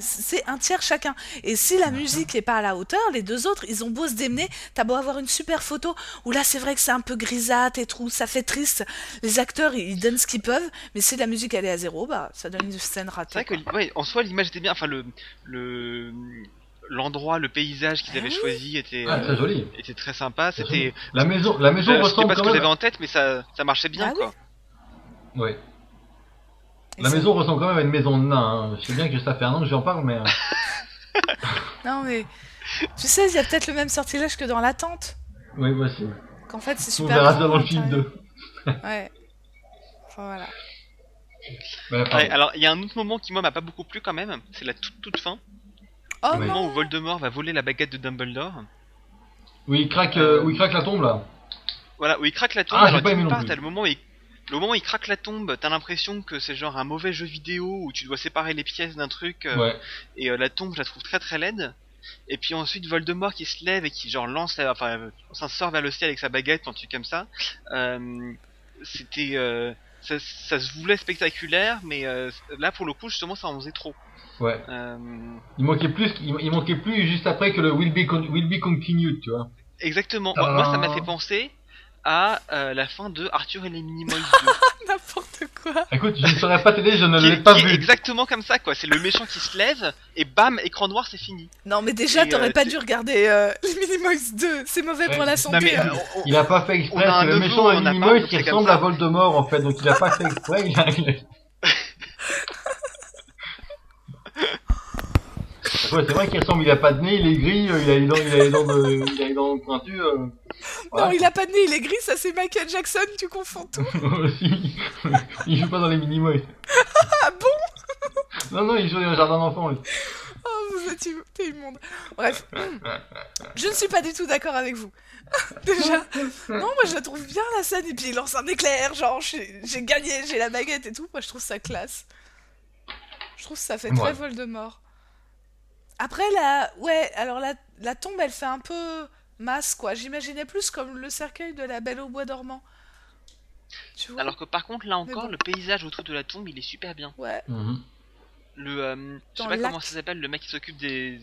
C'est un tiers chacun. Et si la musique est pas à la hauteur, les deux autres, ils ont beau se démener, t'as beau avoir une super photo, où là c'est vrai que c'est un peu grisâtre et tout, ça fait triste. Les acteurs, ils donnent ce qu'ils peuvent, mais si la musique elle est à zéro, bah ça donne une scène C'est ratée. vrai que quoi. ouais, en soi l'image était bien, enfin le le l'endroit, le paysage qu'ils Ah avaient oui. choisi était Ah, très euh, joli. était très sympa. Très C'était La maison, la maison je sais ressemble pas ce que avez en tête, mais ça ça marchait bien Ah oui. quoi. Ouais. La maison ressemble quand même à une maison de nain. hein. Je sais bien que ça fait un an que j'en parle, mais euh, Non mais, tu sais, il y a peut-être le même sortilège que dans l'attente. oui, voici. Qu'en fait c'est On super. verra grand ça dans à le film l'intérieur. 2. Ouais. Enfin, voilà. Ouais, pardon. Ouais, alors il y a un autre moment qui moi m'a pas beaucoup plu quand même, c'est la toute toute fin, Oh le Oui. moment non où Voldemort va voler la baguette de Dumbledore. Où il craque, euh, où il craque la tombe là. Voilà, où il craque la tombe. Ah, j'ai alors pas aimé non part, plus. t'as le moment où il... Le moment où il craque la tombe, t'as l'impression que c'est genre un mauvais jeu vidéo où tu dois séparer les pièces d'un truc euh, Ouais. et euh, la tombe je la trouve très très laide. Et puis ensuite Voldemort qui se lève et qui genre lance, la- enfin, euh, s'en sort vers le ciel avec sa baguette, un truc comme ça. Euh, C'était, euh, ça, ça se voulait spectaculaire, mais euh, là pour le coup justement ça en faisait trop. Ouais. Euh, Il manquait plus, il, il manquait plus juste après que le will be, con- will be continued, tu vois. exactement. Moi, moi, ça m'a Ah. fait penser à euh, la fin de Arthur et les Minimoys 2. N'importe quoi. Écoute, je ne saurais pas t'aider, je ne qui, l'ai pas qui est vu. exactement comme ça quoi. C'est le méchant qui se lève et bam écran noir c'est fini. Non, mais déjà, Et, t'aurais euh, pas tu- dû regarder euh, les Minimoys 2. C'est mauvais Ouais. pour la Non santé. mais euh, on- Il a pas fait exprès, On a un c'est le neveu, méchant on Minimoys qui comme ressemble ça. à Voldemort en fait, donc il a pas fait exprès, il a... il a- Ouais, c'est vrai qu'il ressemble, il a pas de nez, il est gris, euh, il a les dents, il a les dents, de, il a les dents pointues. Euh... Non, il a pas de nez, il est gris, ça c'est Michael Jackson, tu confonds tout. aussi. il joue pas dans les Minimoys. Ah bon? Non, non, il joue dans le jardin d'enfants. lui. Oh, vous êtes im- t'es immonde. Bref, je ne suis pas du tout d'accord avec vous. Déjà, non, moi je la trouve bien la scène, et puis il lance un éclair, genre j'ai j'ai gagné, j'ai la baguette et tout. Moi je trouve ça classe. Je trouve que ça fait très Ouais. Voldemort. Après, la... ouais, alors la, la tombe elle fait un peu masse quoi. J'imaginais plus comme le cercueil de la Belle au bois dormant. Tu vois Alors que par contre là encore bon. le paysage autour de la tombe il est super bien. Ouais, Mhm. Le, euh, je sais pas le comment ça s'appelle, le mec qui s'occupe des.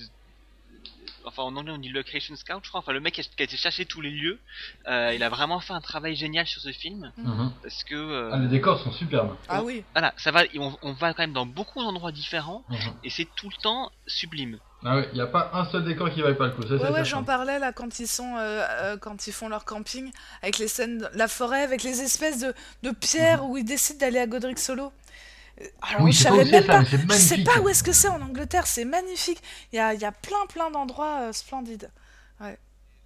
Enfin, en anglais on dit location scout, je crois. Enfin, le mec qui a, été chercher tous les lieux. Euh, il a vraiment fait un travail génial sur ce film Mhm. parce que. euh, Ah, les décors sont superbes. ah oui. Voilà, ça va. On, on va quand même dans beaucoup d'endroits différents Mhm. et c'est tout le temps sublime. Ah ouais, y a pas un seul décor qui vaille pas le coup. Ça, c'est Ouais, j'en parlais là quand ils sont, euh, euh, quand ils font leur camping, avec les scènes, de la forêt, avec les espèces de, de pierres où ils décident d'aller à Godric Solo. Euh, Alors, Oui, je savais même pas, je sais pas où est-ce que c'est en Angleterre, c'est magnifique. Il y a, il y a plein, plein d'endroits euh, splendides.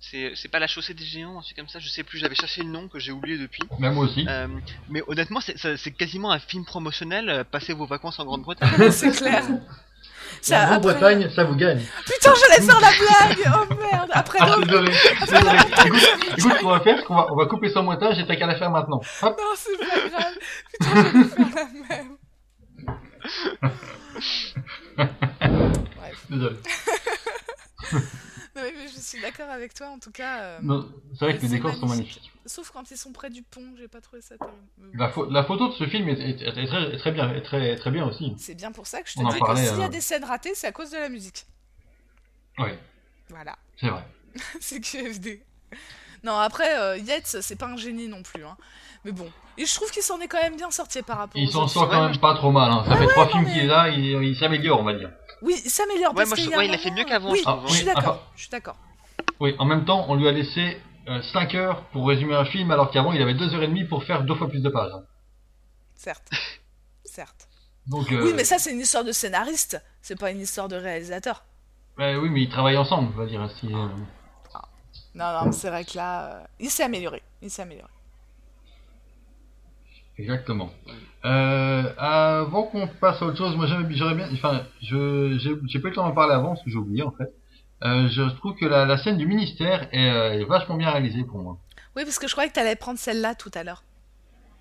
C'est c'est pas la chaussée des géants, un truc comme ça. Je sais plus. J'avais cherché le nom que j'ai oublié depuis. Même moi aussi. Euh, mais honnêtement, c'est quasiment un film promotionnel. euh, Passez vos vacances en Grande-Bretagne. c'est clair. Ça, La après- Grande-Bretagne, ça vous gagne. Putain, j'allais faire la blague Oh merde Après, Ah, désolé. désolé. Écoute, écoute, ce qu'on va faire, c'est qu'on va, on va couper son montage et t'as qu'à la faire maintenant. Hop. non, c'est pas grave. Putain, j'allais faire la même. Bref. Désolé. Non, mais je suis d'accord avec toi, en tout cas. euh, Non, c'est vrai que les décors sont magnifique. magnifiques. Sauf quand ils sont près du pont, j'ai pas trouvé ça terrible. La, pho- la photo de ce film est, est- est très, est très bien, est très, très bien aussi. C'est bien pour ça que je te On dis parlait, que s'il y a euh, des scènes ratées, c'est à cause de la musique. Oui, Voilà, c'est vrai. c'est QFD. Non, après, euh, Yates, c'est pas un génie non plus. Hein. Mais bon, et je trouve qu'il s'en est quand même bien sorti par rapport Il s'en sort quand même pas trop mal. Hein. Ça fait trois films mais- qu'il est là, il, il s'améliore, on va dire. Oui, il s'améliore. Ouais, parce moi, je- qu'il y a ouais, il a fait mieux qu'avant, Oui, je suis hein. d'accord. Ah, Je suis d'accord. Oui, en même temps, on lui a laissé 5 heures pour résumer un film, alors qu'avant, il avait 2 heures et demie pour faire deux fois plus de pages. hein. Certes. Certes. Donc, euh, Oui, mais ça, c'est une histoire de scénariste. C'est pas une histoire de réalisateur. ouais, oui, mais ils travaillent ensemble, on va dire. Si, euh, Non, non, mais c'est vrai que là, euh, il s'est amélioré. Il s'est amélioré. Exactement. Euh, avant qu'on passe à autre chose, moi j'aimerais- j'aurais bien, enfin, je j'ai pas eu le temps d'en parler avant parce que j'ai oublié en fait. Euh, je trouve que la, la scène du ministère est, euh, est vachement bien réalisée pour moi. Oui, parce que je croyais que t'allais prendre celle-là tout à l'heure.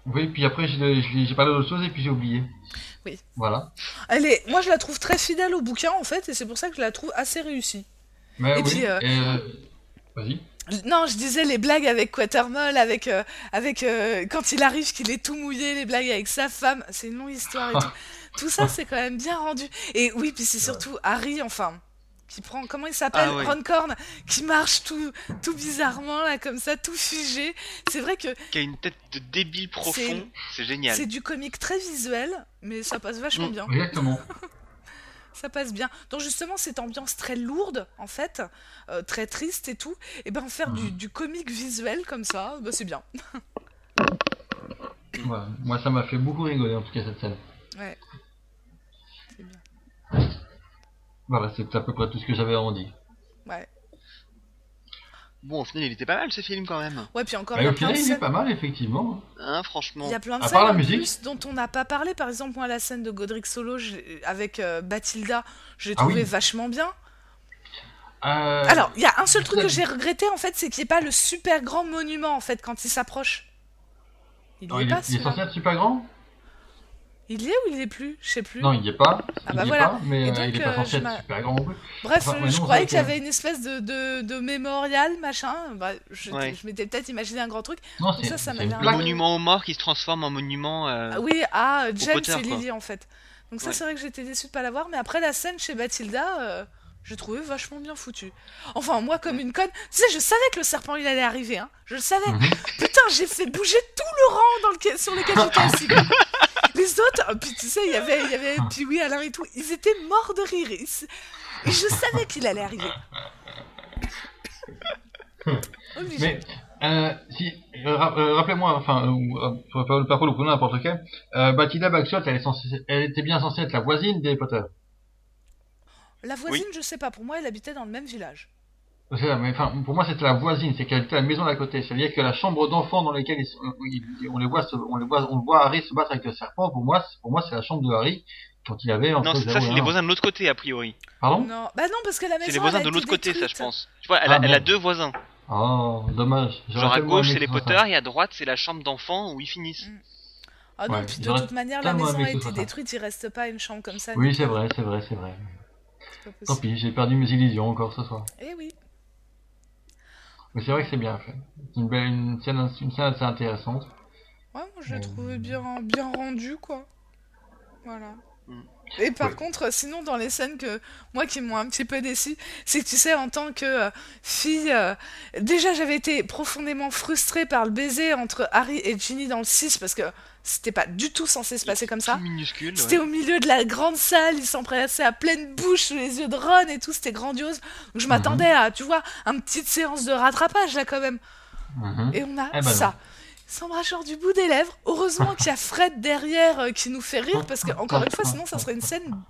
Oui, puis après j'ai parlé d'autre chose et puis j'ai oublié. Oui. Voilà. Elle est... Moi, je la trouve très fidèle au bouquin, en fait, et c'est pour ça que je la trouve assez réussie. Mais Et oui. puis, euh, et, euh, Vas-y. Non, je disais les blagues avec Quatermole, avec, euh, avec euh, quand il arrive qu'il est tout mouillé, les blagues avec sa femme, c'est une longue histoire et tout. Tout ça, c'est quand même bien rendu. Et oui, puis c'est surtout Harry, enfin, qui prend, comment il s'appelle Ah ouais. Ron Corn, qui marche tout, tout bizarrement, là, comme ça, tout figé. C'est vrai que Qui a une tête de débile profond, C'est- c'est génial. c'est du comique très visuel, mais ça passe vachement Mm. bien. Exactement. Ça passe bien. Donc justement, cette ambiance très lourde, en fait, euh, très triste et tout, et ben faire du, Mhm. du comique visuel comme ça, bah, c'est bien. Moi ça m'a fait beaucoup rigoler en tout cas cette scène. Ouais. C'est bien. Voilà, c'est à peu près tout ce que j'avais à en dire. Ouais. Bon, au final, il était pas mal ce film quand même. Ouais, puis encore, Mais a au final, il est pas mal effectivement. Hein, franchement. Il y a plein de À scènes part la musique. plus dont on n'a pas parlé. Par exemple, moi, la scène de Godric Solo je avec euh, Bathilda, je l'ai Ah oui. vachement bien. Euh, Alors, il y a un seul truc que j'ai regretté en fait, c'est qu'il n'y ait pas le super grand monument en fait quand il s'approche. Il non, y est il, pas est, il est censé être super grand? Il y est ou il y est plus? Je sais plus. Non, il y est pas. Ah il bah y est voilà. pas, mais euh, donc, il est pas euh, censé être super grand. Bref, Enfin, euh, je non, croyais qu'il y avait une espèce de, de, de mémorial, machin. Bah, je Ouais. je m'étais peut-être imaginé un grand truc. Non, Donc c'est ça, ça plaque. monument aux morts qui se transforme en monument. euh, Ah oui, ah, James Potter, et quoi. Lily en fait. Donc ça, Ouais. c'est vrai que j'étais déçue de pas l'avoir. Mais après la scène chez Bathilda, euh, je trouvais vachement bien foutu. Enfin, moi, comme une conne, tu sais, je savais que le serpent il allait arriver. Hein. Je le savais. Mhm. Putain, j'ai fait bouger tout le rang dans lequel, sur lequel j'étais assis. Les autres, euh, puis tu sais, il y avait, il y avait puis oui, Alain et tout, ils étaient morts de rire. Et, je savais qu'il allait arriver. Mais euh, si, euh, euh, rappelez-moi, enfin, euh, ou, euh, pour pas pas le prenez n'importe quel. Euh, Bathilda Bagshot, elle, est censée, elle était bien censée être la voisine d'Harry Potter. La voisine, je sais pas, pour moi, elle habitait dans le même village. C'est ça, mais enfin, pour moi, c'était la voisine, c'est qu'elle était à la maison d'à côté. C'est-à-dire que la chambre d'enfants dans laquelle ils sont- ils- on les voit, se- on les voit, on voit Harry se battre avec le serpent. Pour moi, c'est- pour moi, c'est la chambre de Harry quand il avait entre Non, c'est- 0 ça c'est 1 les voisins de l'autre côté a priori. Pardon? Non, bah non, parce que la maison. C'est les voisins de l'autre côté, ça je pense. Tu vois, elle, Ah, a, elle a deux voisins. Oh, dommage. Genre à gauche c'est les Potter ça. et à droite c'est la chambre d'enfants où ils finissent. Ah non, Ouais, puis de toute manière, la maison a été détruite, il reste pas une chambre comme ça. Oui, c'est vrai, c'est vrai, c'est vrai. Tant pis, j'ai perdu mes illusions encore ce soir. Eh oui. Mais c'est vrai que c'est bien fait. C'est une belle, une scène, une scène assez intéressante. Ouais, moi je l'ai Euh. trouvé bien, bien rendu, quoi. Voilà. Mm. Et par Ouais. contre, sinon, dans les scènes que moi qui m'ont un petit peu déçu, c'est que tu sais, en tant que euh, fille, euh, déjà j'avais été profondément frustrée par le baiser entre Harry et Ginny dans le 6 parce que c'était pas du tout censé se passer comme ça. C'était ouais. au milieu de la grande salle, ils s'empressaient à pleine bouche sous les yeux de Ron et tout, c'était grandiose. Donc je Mhm. m'attendais à, tu vois, une petite séance de rattrapage là quand même. Mhm. Et on a Eh ben ça. Genre du bout des lèvres. Heureusement qu'il y a Fred derrière euh, qui nous fait rire parce que, encore une fois, sinon ça serait une scène,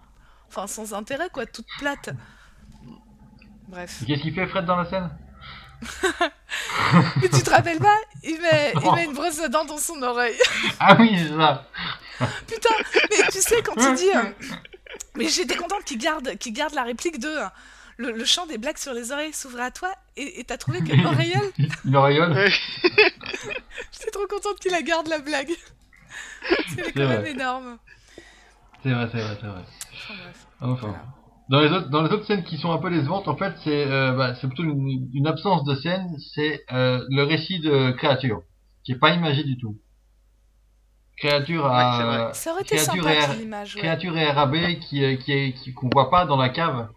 enfin sans intérêt quoi, toute plate. Bref. Qu'est-ce qu'il fait Fred dans la scène? Et tu te rappelles pas? Il met, il met une brosse à dents dans son oreille. Ah oui, c'est ça. Putain, mais tu sais quand il dit. euh, Mais j'étais contente qu'il garde, qu'il garde la réplique de. Euh, Le, le chant des blagues sur les oreilles s'ouvre à toi et t'as trouvé que Auréole, Il auréole. Ouais. j'étais trop contente qu'il la garde la blague. C'est quand même vrai. énorme. C'est vrai, c'est vrai, c'est vrai. Enfin, bref. Enfin. Voilà. Dans les autres, dans les autres scènes qui sont un peu décevantes, en fait, c'est, euh, bah, c'est plutôt une, une absence de scène. C'est euh, le récit de créature, qui est pas imagé du tout. Créature Ouais, à vrai. Ça aurait été Créature sympa l'image. ouais. créature et RAB qui est- qui est qui qu'on voit pas dans la cave.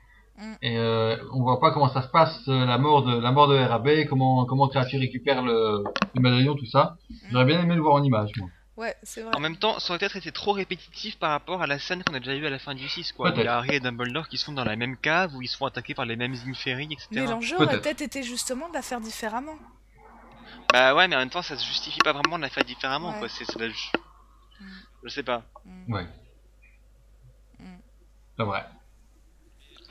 Mm. Et euh, on voit pas comment ça se passe euh, la mort de la mort de RAB, comment comment créature récupère le, le médaillon, tout ça. J'aurais bien aimé le voir en image, moi. Ouais, c'est vrai. En même temps, ça aurait peut-être été trop répétitif par rapport à la scène qu'on a déjà vue à la fin du 6, quoi. Il y a Harry et Dumbledore qui sont dans la même cave, où ils se font attaquer par les mêmes Inferi, etc. Mais l'enjeu aurait Peut-être. été justement de la faire différemment. Bah ouais, mais en même temps, ça se justifie pas vraiment de la faire différemment, Ouais. quoi. C'est, c'est la- je... Mm. je sais pas. Ouais. Mm. C'est vrai.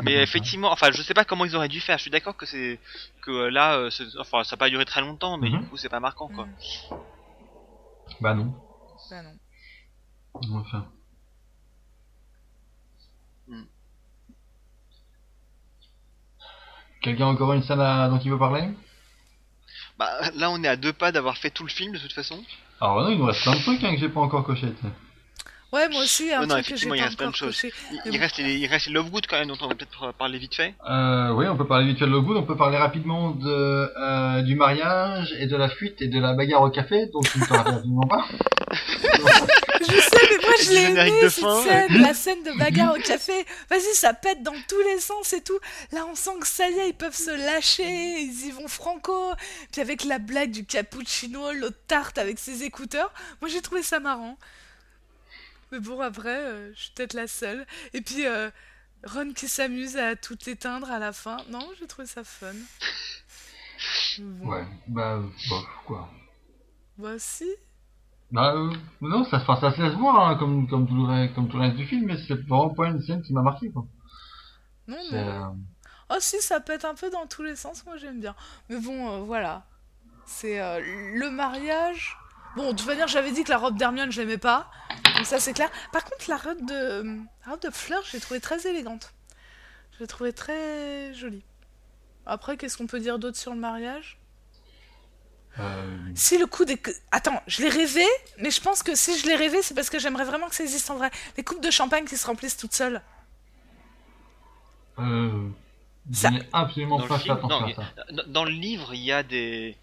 Mais Mhm. effectivement, enfin, je sais pas comment ils auraient dû faire. Je suis d'accord que c'est que euh, là, euh, c'est- enfin, ça a pas duré très longtemps, mais Mhm. du coup, c'est pas marquant, quoi. Mm. Bah non. Bah non. Enfin. Hmm. Quelqu'un a encore une scène à... dont il veut parler? Bah là, on est à deux pas d'avoir fait tout le film de toute façon. Alors non, il nous reste plein de trucs hein, que j'ai pas encore coché. tu sais. Ouais, moi aussi, un Non, non, truc que j'ai effectivement, il pas reste plein de choses. Il, reste les, il reste Lovegood quand même, dont on va peut-être parler vite fait. Euh, oui, on peut parler vite fait de Lovegood, on peut parler rapidement de, euh, du mariage et de la fuite et de la bagarre au café, donc tu ne te rappelles absolument pas. Je sais, mais moi je l'ai aimé cette fin. scène, la scène de bagarre au café. Vas-y, ça pète dans tous les sens et tout. Là, on sent que ça y est, ils peuvent se lâcher, ils y vont franco. Puis avec la blague du cappuccino, l'autre tarte avec ses écouteurs, moi j'ai trouvé ça marrant. Mais bon, après, euh, je suis peut-être la seule. Et puis euh, Ron qui s'amuse à tout éteindre à la fin. Non, j'ai trouvé ça fun. Bon. Ouais, bah, bof, quoi. Bah si. Bah, euh, non, ça, se laisse voir, hein, comme, comme, tout le, re- comme tout le reste du film, mais c'est vraiment pas une scène qui m'a marqué, quoi. Non, euh, Oh si, ça pète un peu dans tous les sens, moi j'aime bien. Mais bon, euh, voilà. C'est euh, le mariage. Bon, de toute manière, j'avais dit que la robe d'Hermione, je l'aimais pas. Donc ça, c'est clair. Par contre, la robe de, la robe de fleurs, je l'ai trouvée très élégante. Je l'ai trouvée très jolie. Après, qu'est-ce qu'on peut dire d'autre sur le mariage? Euh, Si le coup des... Attends, je l'ai rêvé, mais je pense que si je l'ai rêvé, c'est parce que j'aimerais vraiment que ça existe en vrai. Les coupes de champagne qui se remplissent toutes seules. euh, Ça- absolument Dans le pas fait film, attention non, à ça. Dans, dans le livre, il y a des.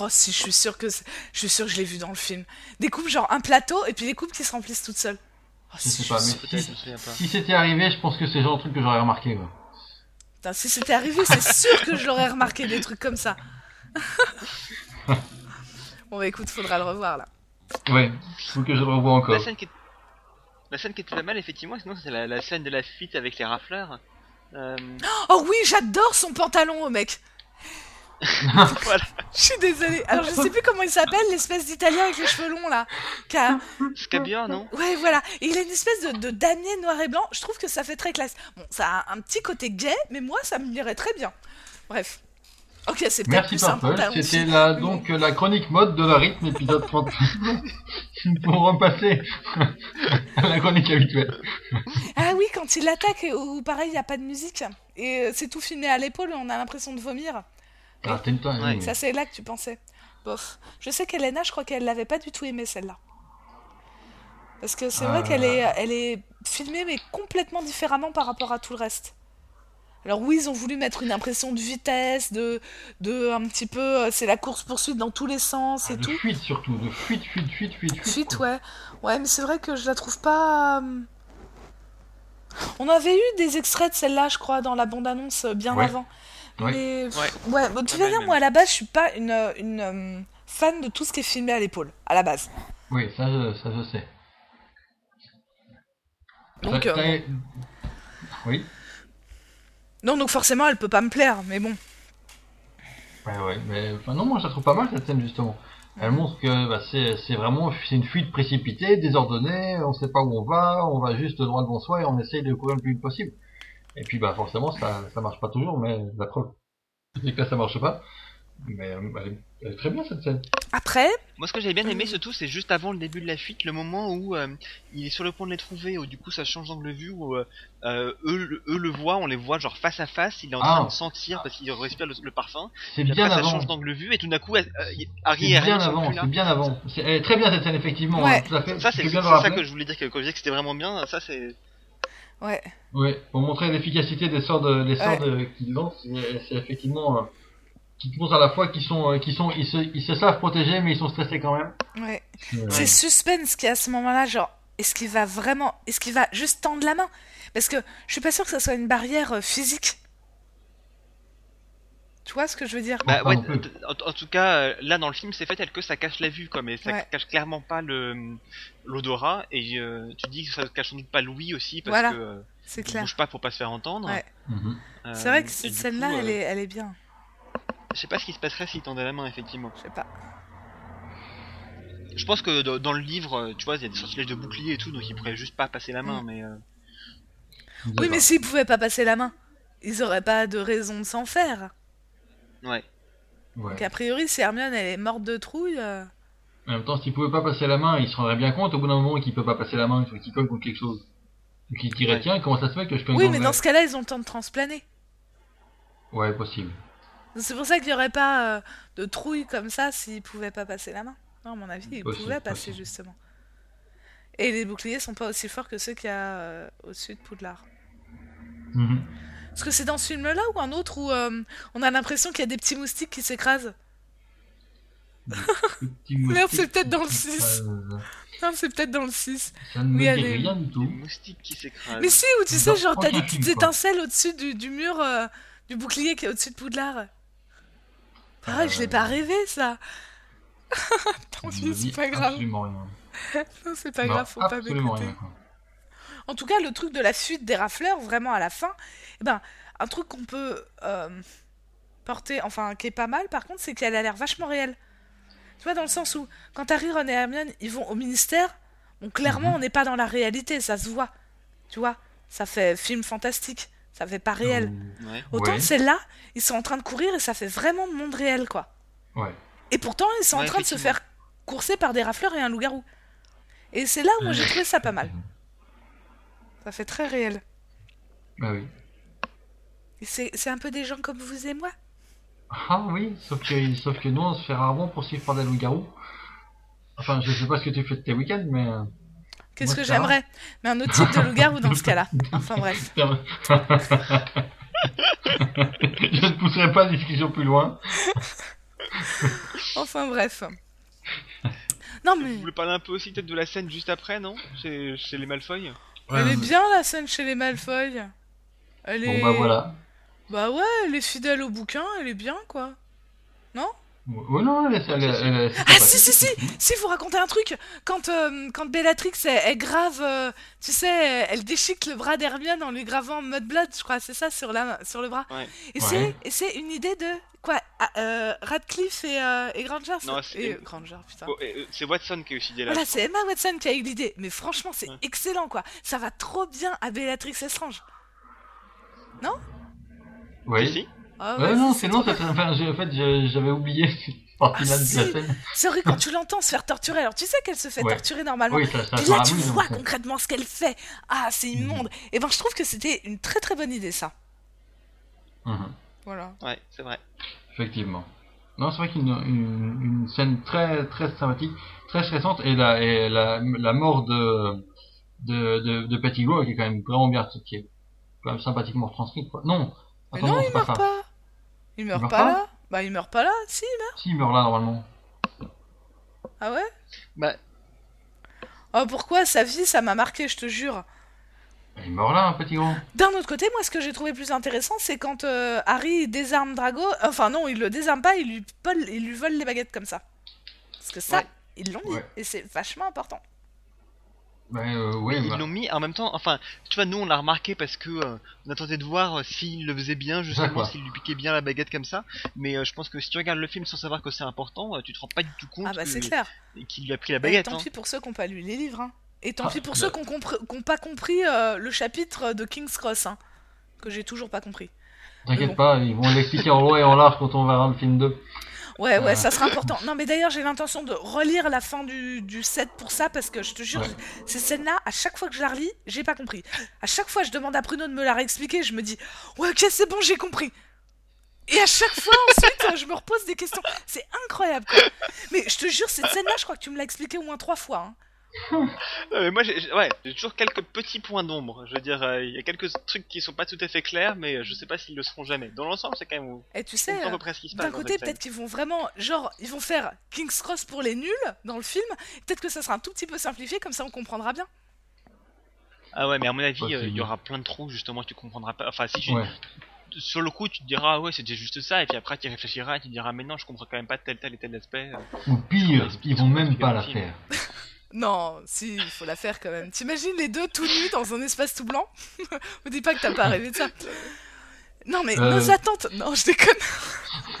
Oh si, je suis sûre que... Je suis sûre que je l'ai vu dans le film. Des coupes genre un plateau, et puis des coupes qui se remplissent toutes seules. Oh, Je si, sais pas, mais c'était arrivé, je pense que c'est le genre de truc que j'aurais remarqué. quoi. Putain, si c'était arrivé, c'est sûr que je l'aurais remarqué des trucs comme ça. bon bah écoute, faudra le revoir là. Ouais, faut que je le revoie encore. La scène qui est... La scène qui était pas mal, effectivement, sinon c'est la, la scène de la fuite avec les rafleurs. Euh, Oh oui, j'adore son pantalon au mec. voilà, Je suis désolée. Alors je sais plus comment il s'appelle, l'espèce d'italien avec les cheveux longs là. Qui a- Scabior, non Ouais, voilà. Et il a une espèce de, de damier noir et blanc. Je trouve que ça fait très classe. Bon, ça a un petit côté gay, mais moi ça me irait très bien. Bref. Ok, c'est peut-être plus Purple, c'était la, donc la chronique mode de la rythme épisode 30. Pour repasser à la chronique habituelle. Ah oui, quand il l'attaque, et- ou pareil, il n'y a pas de musique. Et euh, c'est tout filmé à l'épaule et on a l'impression de vomir. Ah, Ouais. Ça, c'est là que tu pensais. Bof. Je sais qu'Elena, je crois qu'elle l'avait pas du tout aimé celle-là. Parce que c'est vrai Ah. qu'elle est, elle est filmée, mais complètement différemment par rapport à tout le reste. Alors oui, ils ont voulu mettre une impression de vitesse, de, de un petit peu, euh, c'est la course poursuite dans tous les sens et Ah, de tout. fuite surtout, de fuite, fuite, fuite, fuite, fuite. Quoi. ouais. Ouais, mais c'est vrai que je la trouve pas. euh, On avait eu des extraits de celle-là, je crois, dans la bande-annonce euh, bien Ouais. avant. Ouais. Mais Ouais. ouais, bon, tu vas dire, même. moi à la base, je suis pas une, une euh, fan de tout ce qui est filmé à l'épaule, à la base. Oui, ça, je- ça je sais. Donc, Ça- euh, Oui, non, donc forcément, elle peut pas me plaire, mais bon. ouais, ouais, mais enfin, non, moi je la trouve pas mal cette scène justement. Elle montre que bah, c'est c'est vraiment c'est une fuite précipitée, désordonnée, on sait pas où on va, on va juste droit devant soi et on essaye de courir le plus vite possible. Et puis bah forcément ça ça marche pas toujours, mais la preuve c'est que là ça marche pas. Mais euh, elle, est, elle est très bien cette scène. Après, Moi, ce que j'avais bien aimé, surtout, c'est juste avant le début de la fuite, le moment où euh, il est sur le point de les trouver, où du coup ça change d'angle de vue, où euh, eux, le- eux le voient, on les voit genre face à face, il est en Ah. train de sentir parce qu'il respire le, le parfum, C'est bien après ça avant. change d'angle de vue, et tout d'un coup, elle- euh, Harry C'est et bien avant, c'est bien avant. C'est elle est très bien cette scène effectivement. Ouais. hein, tout à fait. Ça, c'est ça que je voulais dire, que quand je disais que c'était vraiment bien, ça c'est... ouais. Oui, pour montrer l'efficacité des sorts de, des sorts Ouais. de, qu'ils lancent, c'est effectivement euh, qui te montrent à la fois qu'ils sont, euh, qu'ils sont, ils se, ils se savent protéger, mais ils sont stressés quand même. Ouais. Euh, C'est suspense qui à ce moment-là, genre, est-ce qu'il va vraiment, est-ce qu'il va juste tendre la main? Parce que je suis pas sûre que ça soit une barrière euh, physique. Tu vois ce que je veux dire? Bah ouais, en, en tout cas, là dans le film, c'est fait tel que ça cache la vue, quoi, mais ça Ouais. cache clairement pas le l'odorat. Et euh, tu dis que ça cache sans doute pas l'ouïe aussi parce Voilà. que euh, C'est il clair. bouge pas pour pas se faire entendre. Ouais. mhm. Euh, C'est vrai que et cette scène-là, elle, euh, est, elle est bien. Je sais pas ce qui se passerait s'il tendait la main, effectivement. Je sais pas. Je pense que dans, le livre, euh, tu vois, il y a des sortilèges de bouclier et tout, donc il pourrait juste pas passer la main, Mm. mais. euh, Oui, pas. mais s'ils pouvaient pas passer la main, ils auraient pas de raison de s'en faire. Ouais. Ouais. Donc a priori, si Hermione elle est morte de trouille, euh, En même temps, s'il pouvait pas passer la main, il se rendrait bien compte au bout d'un moment qu'il peut pas passer la main, il faut qu'il colle contre quelque chose. Il dirait tiens, comment ça se fait que je peux me oui, mais dans ce cas-là, ils ont le temps de transplaner. Ouais, possible. C'est pour ça qu'il y aurait pas euh, de trouille comme ça s'ils pouvaient pas passer la main. Non, à mon avis, ils Possible, pouvaient passer possible. justement. Et les boucliers sont pas aussi forts que ceux qu'il y a euh, au-dessus de Poudlard. Mhm. Parce que c'est dans ce film-là ou un autre où euh, on a l'impression qu'il y a des petits moustiques qui s'écrasent? Merde, c'est peut-être dans le 6. Euh, Non, c'est peut-être dans le 6. ça ne me Oui, dit elle est- rien du Des tout. moustiques qui s'écrasent. Mais si, où tu sais, genre, t'as des petites film, étincelles au-dessus du, du mur euh, du bouclier qui est au-dessus de Poudlard. Pareil, je l'ai Euh, pas rêvé, ça. Tant pis, c'est pas grave. Absolument rien. Non, c'est pas Non, grave, faut pas m'écouter. En tout cas, le truc de la fuite des rafleurs, vraiment à la fin, eh ben, un truc qu'on peut euh, porter, enfin, qui est pas mal, par contre, c'est qu'elle a l'air vachement réelle. Tu vois, dans le sens où, quand Harry, Ron et Hermione, ils vont au ministère, bon, clairement, Mhm. on n'est pas dans la réalité, ça se voit. Tu vois, ça fait film fantastique, ça fait pas réel. Ouais. Autant Ouais. celle-là, ils sont en train de courir et ça fait vraiment monde réel, quoi. Ouais. Et pourtant, ils sont en train de se faire courser par des rafleurs et un loup-garou. Et c'est là où j'ai trouvé ça pas mal. Ça fait très réel. Bah oui. C'est un peu des gens comme vous et moi. Ah oui, sauf que, sauf que nous, on se fait rarement poursuivre par des loups-garous. Enfin, je sais pas ce que tu fais de tes week-ends, mais... euh, Qu'est-ce Moi, que j'aimerais? Mais un autre type de loup-garou dans ce cas-là. Enfin bref. je ne pousserai pas la discussion plus loin. Enfin bref. Non mais Vous voulez parler un peu aussi peut-être de la scène juste après, non? Chez, chez les Malfoy? Elle est bien la scène chez les Malfoy. Elle est. Bon bah voilà. Bah ouais, elle est fidèle au bouquin, elle est bien quoi. Non? Oh non, elle est... Elle, Ah si si si Si vous racontez un truc Quand, euh, quand Bellatrix elle, grave, euh, tu sais, elle, déchique le bras d'Hermione en lui gravant Mudblood, je crois, c'est ça, sur, la, sur le bras. Ouais. Et Ouais. c'est et c'est une idée de quoi ah, euh, Radcliffe et, euh, et Granger Non, c'est- Granger, putain. Oh, C'est Watson qui est aussi là. Voilà, c'est Emma Watson qui a eu l'idée. Mais franchement, c'est Ouais. excellent, quoi. Ça va trop bien à Bellatrix Estrange. Oui. Si Ah Ouais, non, c'est non, enfin, en fait, j'avais oublié cette partie-là Ah, de si. la scène. C'est vrai quand tu l'entends se faire torturer. Alors tu sais qu'elle se fait Ouais. torturer normalement. Oui, ça, ça se là, tu vois donc, concrètement ce qu'elle fait. Ah, c'est immonde. Et ben, je trouve que c'était une très très bonne idée, ça. Mhm. Voilà. Ouais, c'est vrai. Effectivement. Non, c'est vrai qu'une une, une scène très très sympathique, très stressante, et la, et la, la mort de de, de, de Pettigrew qui est quand même vraiment bien, qui est quand même sympathiquement transcrite, quoi. Non, Mais non, non, il pas meurt pas. Il meurt meurt pas, pas là. Bah, il meurt pas là. Si, il meurt. Si, il meurt là, normalement. Ah ouais? Bah, Oh, pourquoi Sa vie, ça m'a marqué, je te jure. Il meurt là, un Pettigrew. D'un autre côté, moi, ce que j'ai trouvé plus intéressant, c'est quand euh, Harry désarme Drago. Enfin, non, il le désarme pas, il lui, vole, il lui vole les baguettes comme ça. Parce que ça, Ouais. ils l'ont mis. Ouais. Et c'est vachement important. Ben, euh, oui, ils bah, l'ont mis en même temps. Enfin, tu vois, nous on l'a remarqué parce que euh, on a tenté de voir euh, s'il le faisait bien, justement, s'il lui piquait bien la baguette comme ça. Mais euh, je pense que si tu regardes le film sans savoir que c'est important, euh, tu te rends pas du tout compte Ah bah, que- clair. qu'il lui a pris la Et baguette. tant hein. pis pour ceux qui n'ont pas lu les livres. hein. Et tant Ah, pis pour bah. ceux qui n'ont pas compris euh, le chapitre de King's Cross. hein, que j'ai toujours pas compris. t'inquiète bon. pas, ils vont l'expliquer en long et en large quand on verra le film 2. Ouais, ouais, Ouais. ça sera important. Non, mais d'ailleurs, j'ai l'intention de relire la fin du, du set pour ça, parce que je te jure, Ouais. ces scènes-là, à chaque fois que je la relis, j'ai pas compris. À chaque fois, je demande à Bruno de me la réexpliquer, je me dis, ouais, ok, c'est bon, j'ai compris. Et à chaque fois, ensuite, je me repose des questions. C'est incroyable, quoi. Mais je te jure, cette scène-là, je crois que tu me l'as expliqué au moins trois fois. hein. Mais moi, j'ai ouais, toujours quelques petits points d'ombre. Je veux dire, euh, il y a quelques trucs qui sont pas tout à fait clairs, mais je sais pas s'ils le seront jamais. Dans l'ensemble, c'est quand même. Et tu sais, euh, peu près ce qui se passe. d'un côté, peut-être qu'ils vont vraiment, genre, ils vont faire King's Cross pour les nuls dans le film. Peut-être que ça sera un tout petit peu simplifié, comme ça on comprendra bien. Ah ouais, mais à mon avis, euh, il y aura plein de trous justement, tu comprendras pas. Enfin, si tu- Ouais. sur le coup, tu te diras, ah ouais, c'était juste ça, et puis après, tu réfléchiras et tu te diras, mais non, je comprends quand même pas tel, tel et tel aspect. Ou pire, ils vont même pas la faire. Non, si, il faut la faire quand même. T'imagines les deux tout nus dans un espace tout blanc Me dis pas que t'as pas rêvé de ça. Non mais Euh. nos attentes. Non, je déconne.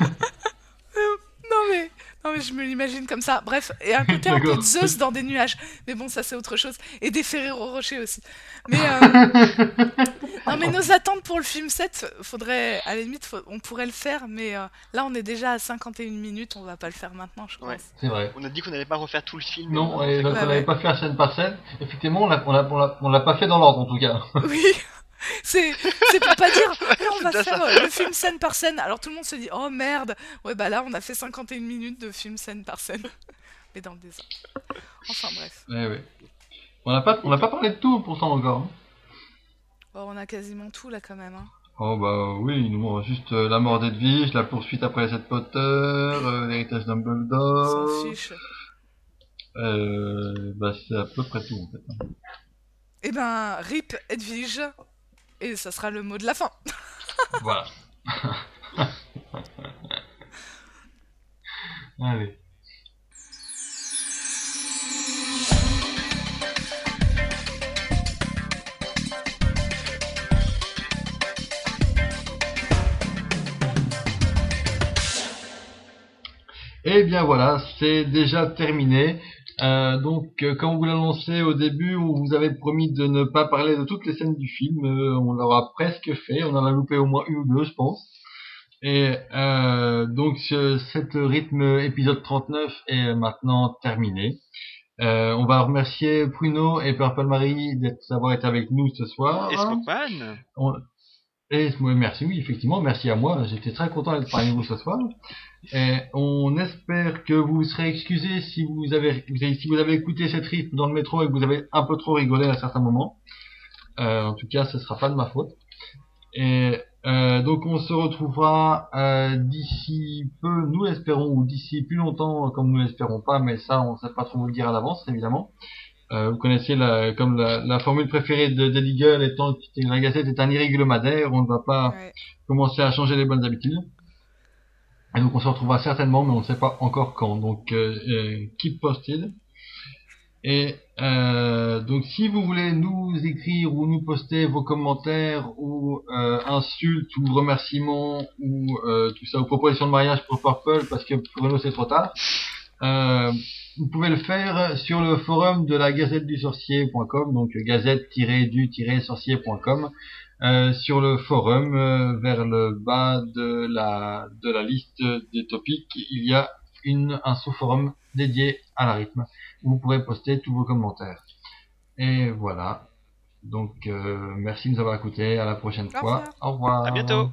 non mais, non mais je me l'imagine comme ça. Bref, et un côté un peu de Zeus dans des nuages. Mais bon, ça c'est autre chose. Et des Ferrero Rocher aussi. Mais euh, non mais nos attentes pour le film 7, faudrait, à la limite, faut- on pourrait le faire. Mais euh, là, on est déjà à 51 minutes. On va pas le faire maintenant, je pense. Ouais. C'est vrai. On a dit qu'on n'allait pas refaire tout le film. Non, on donc Ouais, ouais. pas fait scène par scène. Effectivement, on l'a, on l'a, on l'a, on l'a pas fait dans l'ordre en tout cas. Oui, c'est c'est pour pas dire là on va faire ça. euh, le film scène par scène. Alors tout le monde se dit oh merde. Ouais bah là on a fait 51 minutes de film scène par scène. Mais dans le désordre. Enfin bref. Ouais, ouais. On n'a pas, on n'a pas parlé de tout pourtant encore. hein. Oh, on a quasiment tout là quand même. Hein. Oh bah oui, il nous manque juste euh, la mort d'Edwige, la poursuite après cette Potter, euh, l'héritage On Dumbledore. s'en fiche. Euh, bah c'est à peu près tout en fait. hein. Eh ben rip Edwige. Et ça sera le mot de la fin. voilà. Allez. Eh bien voilà, c'est déjà terminé. Euh, donc, euh, comme on vous l'annonçait au début, on vous avait promis de ne pas parler de toutes les scènes du film. Euh, on l'aura presque fait. On en a loupé au moins une ou deux, je pense. Et euh, donc, ce, cet rythme épisode 39 est maintenant terminé. Euh, on va remercier Pruno et Purple Marie d'être- d'avoir été avec nous ce soir. Et Et merci, oui, effectivement, merci à moi. J'étais très content d'être parmi vous ce soir. Et on espère que vous serez excusés si vous avez, vous avez- si vous avez écouté cette rythme dans le métro et que vous avez un peu trop rigolé à certains moments. Euh, en tout cas, ce sera pas de ma faute. Et euh, donc on se retrouvera euh, d'ici peu, nous l'espérons, ou d'ici plus longtemps, comme nous l'espérons pas, mais ça on ne sait pas trop vous le dire à l'avance, évidemment. Euh, vous connaissez la, comme la, la formule préférée de Daily Girl étant que la Gazette est un irrégulomadaire, on ne va pas Ouais. commencer à changer les bonnes habitudes. Et donc on se retrouvera certainement, mais on ne sait pas encore quand. Donc euh, euh, keep posted. Et euh, donc si vous voulez nous écrire ou nous poster vos commentaires ou euh, insultes ou remerciements ou euh, tout ça, ou propositions de mariage pour Purple parce que pour nous c'est trop tard, euh, vous pouvez le faire sur le forum de la gazette du sorcier.com, donc gazette-du-sorcier.com, euh, sur le forum, euh, vers le bas de la, de la liste des topics, il y a une, un sous-forum dédié à la rythme, où vous pourrez poster tous vos commentaires. Et voilà. Donc, euh, merci de nous avoir écoutés, à la prochaine Au fois. Au revoir. À bientôt.